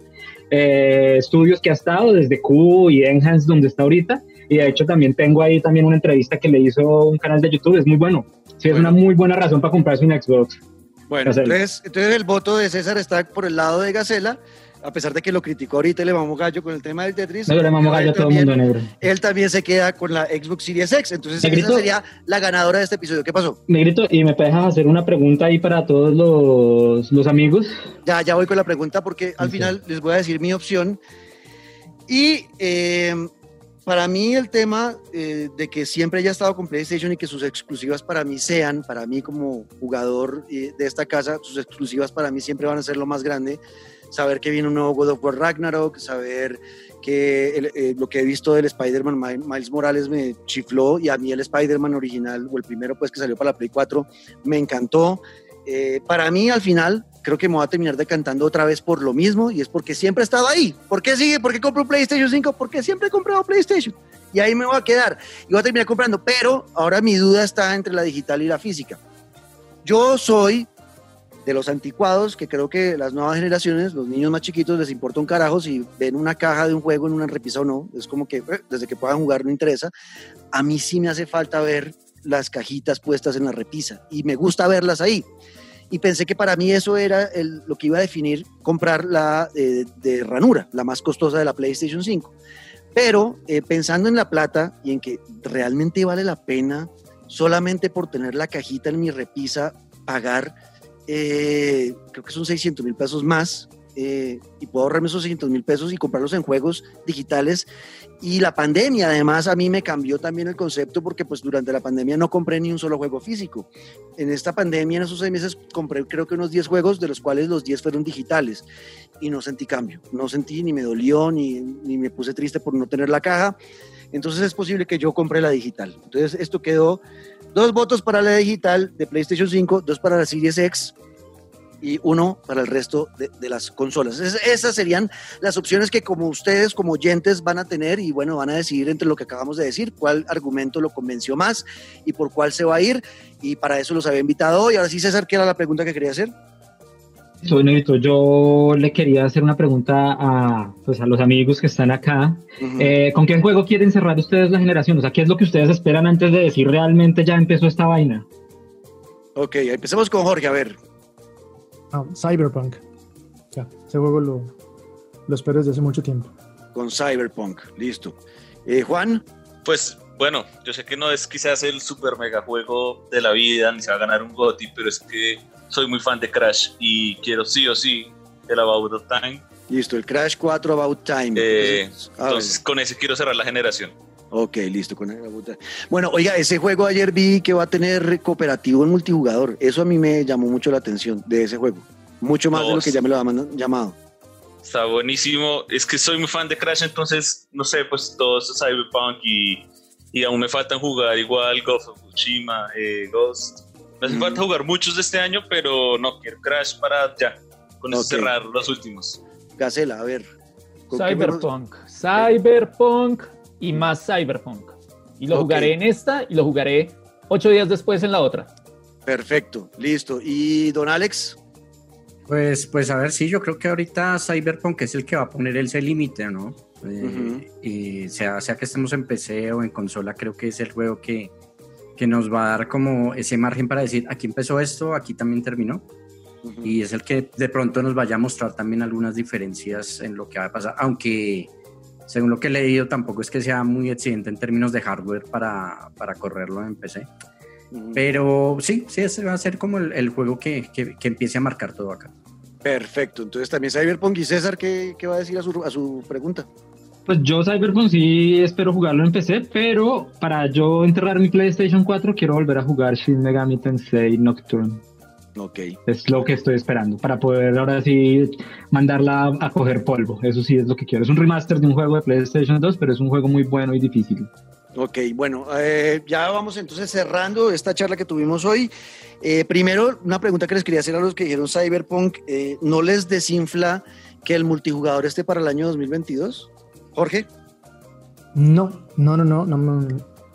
eh, estudios que ha estado desde Q y Enhance donde está ahorita. Y de hecho también tengo ahí también una entrevista que le hizo un canal de YouTube, es muy bueno. Sí, es una muy buena razón para comprarse un Xbox. Bueno, entonces, entonces el voto de César está por el lado de Gacela, a pesar de que lo criticó ahorita le vamos gallo con el tema del Tetris. No, le vamos gallo a todo el mundo negro. Él también se queda con la Xbox Series X, entonces esa sería la ganadora de este episodio. ¿Qué pasó? Negrito, y me dejas hacer una pregunta ahí para todos los, los amigos. Ya, ya voy con la pregunta porque al final les voy a decir mi opción. Y eh, para mí el tema eh, de que siempre haya estado con PlayStation y que sus exclusivas para mí sean, para mí como jugador eh, de esta casa, sus exclusivas para mí siempre van a ser lo más grande. Saber que viene un nuevo God of War Ragnarok, saber que eh, lo que he visto del Spider-Man Miles Morales me chifló y a mí el Spider-Man original o el primero pues que salió para la Play 4 me encantó. para mí al final creo que me voy a terminar decantando otra vez por lo mismo y es porque siempre he estado ahí. ¿Por qué sigue? ¿Por qué compro PlayStation 5? Porque siempre he comprado PlayStation y ahí me voy a quedar y voy a terminar comprando. Pero ahora mi duda está entre la digital y la física. Yo soy de los anticuados que creo que las nuevas generaciones, los niños más chiquitos, les importa un carajo si ven una caja de un juego en una repisa o no. Es como que eh, desde que puedan jugar no interesa. A mí sí me hace falta ver las cajitas puestas en la repisa y me gusta verlas ahí y pensé que para mí eso era lo que iba a definir comprar la de ranura, la más costosa de la PlayStation 5. Pero eh, pensando en la plata y en que realmente vale la pena solamente por tener la cajita en mi repisa pagar, eh, creo que son 600 mil pesos más eh, y puedo ahorrarme esos 600 mil pesos y comprarlos en juegos digitales. Y la pandemia además a mí me cambió también el concepto porque pues durante la pandemia no compré ni un solo juego físico. En esta pandemia, en esos seis meses, compré creo que unos 10 juegos, de los cuales los 10 fueron digitales y no sentí cambio. No sentí ni me dolió ni, ni me puse triste por no tener la caja. Entonces es posible que yo compre la digital. Entonces esto quedó dos votos para la digital de PlayStation 5, dos para la Series X y uno para el resto de, las consolas. esas serían las opciones que como ustedes, como oyentes, van a tener y bueno, van a decidir entre lo que acabamos de decir, cuál argumento lo convenció más y por cuál se va a ir. Y para eso los había invitado hoy. Ahora sí, César, ¿qué era la pregunta que quería hacer? Soy Negrito, yo le quería hacer una pregunta a, pues, a los amigos que están acá. Eh, ¿Con qué juego quieren cerrar ustedes la generación? O sea, ¿qué es lo que ustedes esperan antes de decir realmente ya empezó esta vaina? Ok, empecemos con Jorge, a ver. Ah, Cyberpunk. Ya, ese juego lo, lo espero desde hace mucho tiempo. Con Cyberpunk, listo. Eh, Juan. Pues bueno, yo sé que no es quizás el super mega juego de la vida, ni se va a ganar un GOTY, pero es que soy muy fan de Crash y quiero sí o sí el About Time. Listo, el Crash 4 About Time. Eh, entonces, con ese quiero cerrar la generación. Ok, listo. Con bueno, oiga, ese juego ayer vi que va a tener cooperativo en multijugador. Eso a mí me llamó mucho la atención de ese juego. Mucho más de lo que ya me lo han llamado. Está buenísimo. Es que soy muy fan de Crash, entonces, no sé, pues todo eso Cyberpunk y, y aún me faltan jugar igual Ghost of Tsushima, eh, Ghost. Me hace falta jugar muchos de este año, pero no, quiero Crash para ya, con eso cerrar los últimos. Gacela, a ver. Cyberpunk. Cyberpunk y más Cyberpunk. Y lo jugaré en esta y lo jugaré ocho días después en la otra. Perfecto, listo. ¿Y don Alex? Pues, pues a ver, sí, yo creo que ahorita Cyberpunk es el que va a poner ese límite, ¿no? Eh, y sea, sea que estemos en PC o en consola, creo que es el juego que, que nos va a dar como ese margen para decir, aquí empezó esto, aquí también terminó. Y es el que de pronto nos vaya a mostrar también algunas diferencias en lo que va a pasar, aunque según lo que he leído, tampoco es que sea muy exigente en términos de hardware para, para correrlo en PC. Pero sí, sí, ese va a ser como el, el juego que, que, que, empiece a marcar todo acá. Perfecto. Entonces también Cyberpunk y César, ¿qué, qué va a decir a su, a su pregunta? Pues yo Cyberpunk sí espero jugarlo en PC, pero para yo enterrar mi PlayStation 4 quiero volver a jugar Shin Megami Tensei Nocturne. Ok. Es lo que estoy esperando para poder ahora sí mandarla a coger polvo. Eso sí es lo que quiero. Es un remaster de un juego de PlayStation 2, pero es un juego muy bueno y difícil. Ok, bueno, eh, ya vamos entonces cerrando esta charla que tuvimos hoy. Eh, primero, una pregunta que les quería hacer a los que dijeron Cyberpunk, eh, ¿no les desinfla que el multijugador esté para el año 2022? Jorge. No, no, no, no, no,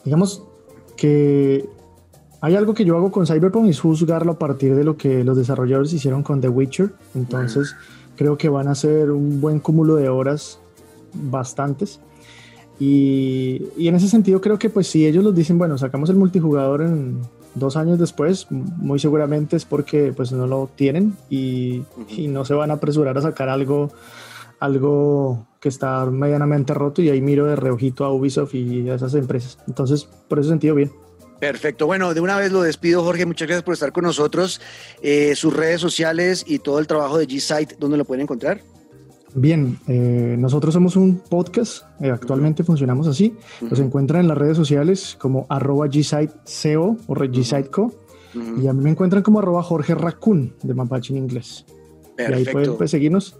digamos que hay algo que yo hago con Cyberpunk y es juzgarlo a partir de lo que los desarrolladores hicieron con The Witcher. Entonces, creo que van a ser un buen cúmulo de horas, bastantes. Y, y, en ese sentido creo que pues si ellos nos dicen, bueno, sacamos el multijugador en dos años después, muy seguramente es porque pues no lo tienen y, y no se van a apresurar a sacar algo, algo que está medianamente roto y ahí miro de reojito a Ubisoft y a esas empresas. Entonces, por ese sentido, bien. Perfecto. Bueno, de una vez lo despido, Jorge. Muchas gracias por estar con nosotros. Eh, sus redes sociales y todo el trabajo de G-Site, ¿dónde lo pueden encontrar? Bien, eh, nosotros somos un podcast, eh, actualmente funcionamos así, uh -huh. nos encuentran en las redes sociales como arroba gsiteceo o gsiteco uh -huh. y a mí me encuentran como arroba Jorge Raccoon de Mapache en inglés. Perfecto. Y ahí pueden pues, seguirnos.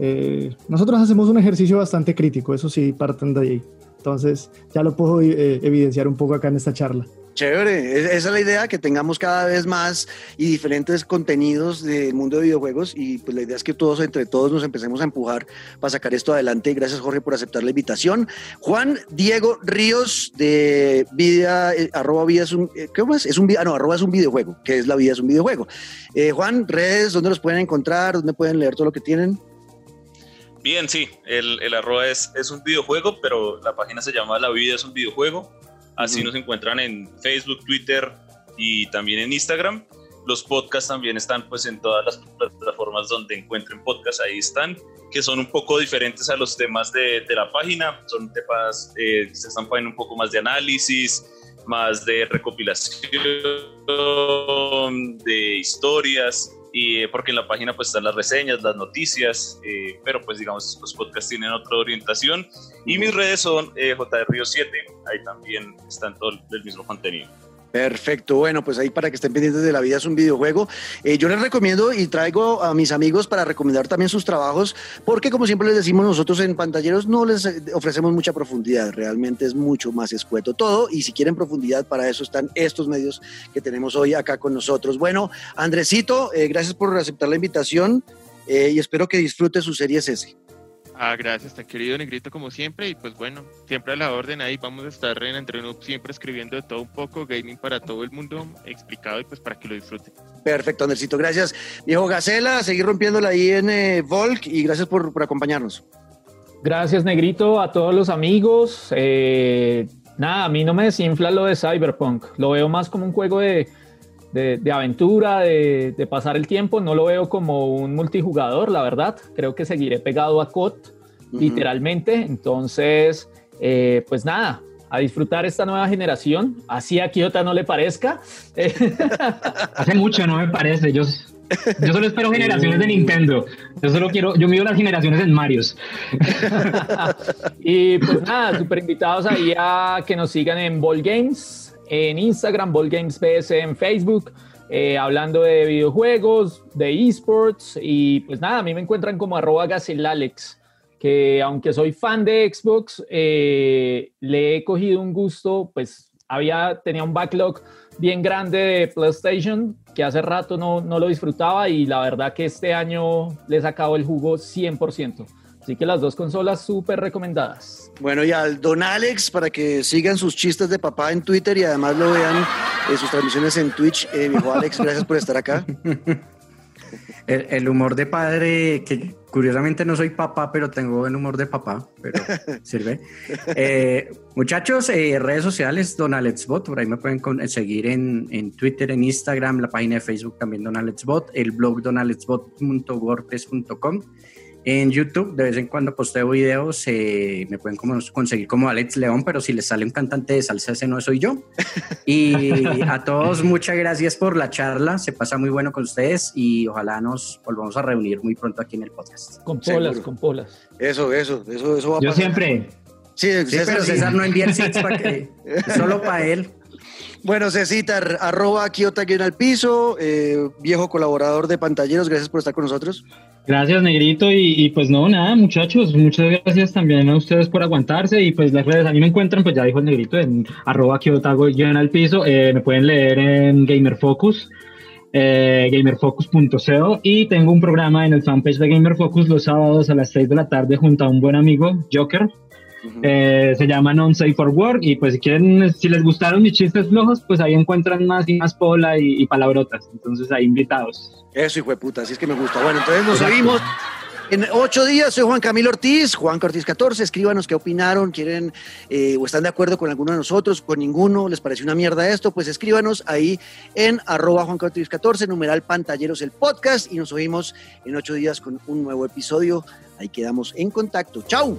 Eh, nosotros hacemos un ejercicio bastante crítico, eso sí, parten de ahí. Entonces, ya lo puedo evidenciar un poco acá en esta charla. Chévere, esa es la idea, que tengamos cada vez más y diferentes contenidos del mundo de videojuegos y pues la idea es que todos, entre todos, nos empecemos a empujar para sacar esto adelante. Gracias Jorge por aceptar la invitación. Juan Diego Ríos de Vida, eh, arroba Vida es un, eh, ¿qué más? Es un, ah, no, arroba es un videojuego, que es la vida es un videojuego. Eh, Juan, redes, ¿dónde los pueden encontrar? ¿Dónde pueden leer todo lo que tienen? Bien, sí, el, el arroba es, es un videojuego, pero la página se llama La Vida es un videojuego. Así nos encuentran en Facebook, Twitter y también en Instagram. Los podcasts también están pues en todas las plataformas donde encuentren podcasts, ahí están, que son un poco diferentes a los temas de, de la página. Son temas eh, que se están poniendo un poco más de análisis, más de recopilación, de historias, y porque en la página pues están las reseñas, las noticias, eh, pero pues digamos los podcasts tienen otra orientación y mis redes son eh, JRio7, ahí también están todo el mismo contenido. Perfecto, bueno, pues ahí para que estén pendientes de la vida es un videojuego. Eh, yo les recomiendo y traigo a mis amigos para recomendar también sus trabajos, porque como siempre les decimos nosotros en Pantalleros no les ofrecemos mucha profundidad, realmente es mucho más escueto todo y si quieren profundidad para eso están estos medios que tenemos hoy acá con nosotros. Bueno, Andresito, eh, gracias por aceptar la invitación eh, y espero que disfrute su serie S. Ah, gracias, tan querido Negrito como siempre. Y pues bueno, siempre a la orden ahí vamos a estar en Entrenoob siempre escribiendo de todo un poco, gaming para todo el mundo, explicado y pues para que lo disfruten. Perfecto, Andercito, gracias. Viejo Gacela, seguir rompiéndola ahí en eh, Volk y gracias por, por, acompañarnos. Gracias, Negrito, a todos los amigos. Eh, nada, a mí no me desinfla lo de Cyberpunk, lo veo más como un juego de, de, de aventura, de, de, pasar el tiempo. No lo veo como un multijugador, la verdad. Creo que seguiré pegado a COD, uh -huh. literalmente. Entonces, eh, pues nada, a disfrutar esta nueva generación. Así a Kiota no le parezca. (laughs) Hace mucho no me parece. Yo, yo solo espero generaciones de Nintendo. Yo solo quiero, yo mido las generaciones en Marios. (laughs) y pues nada, súper invitados ahí a que nos sigan en Ball Games en Instagram, Ball Games PS en Facebook, eh, hablando de videojuegos, de esports y pues nada, a mí me encuentran como arroba gacelalex, que aunque soy fan de Xbox, eh, le he cogido un gusto, pues había, tenía un backlog bien grande de PlayStation que hace rato no, no lo disfrutaba y la verdad que este año le he sacado el jugo 100%. Así que las dos consolas súper recomendadas. Bueno, y al Don Alex, para que sigan sus chistes de papá en Twitter y además lo vean en sus transmisiones en Twitch. Eh, mi hijo Alex, gracias por estar acá. (laughs) El, el, humor de padre, que curiosamente no soy papá, pero tengo el humor de papá, pero (laughs) sirve. Eh, muchachos, eh, redes sociales, Don Alexbot, por ahí me pueden seguir en, en, Twitter, en Instagram, la página de Facebook también Don Alexbot, el blog donalexbot.wordpress.com. En YouTube, de vez en cuando posteo videos, eh, me pueden como, conseguir como Alex León, pero si les sale un cantante de salsa, ese no soy yo. (laughs) Y a todos, muchas gracias por la charla. Se pasa muy bueno con ustedes y ojalá nos volvamos a reunir muy pronto aquí en el podcast. Con polas, Seguro. con polas. Eso, eso, eso, eso va a Yo pasar. siempre. Sí, Sí, César, pero sí. César no envía el sitio para que es (laughs) solo para él. Bueno, Cecita, ar- arroba Kiota Guión al piso, eh, viejo colaborador de Pantalleros, gracias por estar con nosotros. Gracias, Negrito. Y, pues no, nada, muchachos, muchas gracias también a ustedes por aguantarse. Y pues las redes, a mí me encuentran, pues ya dijo el Negrito, en arroba Kyotago guion al piso. Eh, me pueden leer en Gamerfocus, eh, gamerfocus.co. Y tengo un programa en el fanpage de Gamerfocus los sábados a las 6 de la tarde junto a un buen amigo, Joker. Eh, se llama Non Safe for Work y pues si quieren, si les gustaron mis chistes flojos, pues ahí encuentran más y más pola y, y palabrotas. Entonces ahí invitados. Eso, hijo de puta, así es que me gusta. Bueno, entonces nos oímos en ocho días. Soy Juan Camilo Ortiz, Juan Ortiz 14. Escríbanos qué opinaron, quieren eh, o están de acuerdo con alguno de nosotros, con ninguno, les pareció una mierda esto, pues escríbanos ahí en arroba Juan Ortiz 14, numeral pantalleros el podcast y nos oímos en ocho días con un nuevo episodio. Ahí quedamos en contacto. ¡Chao!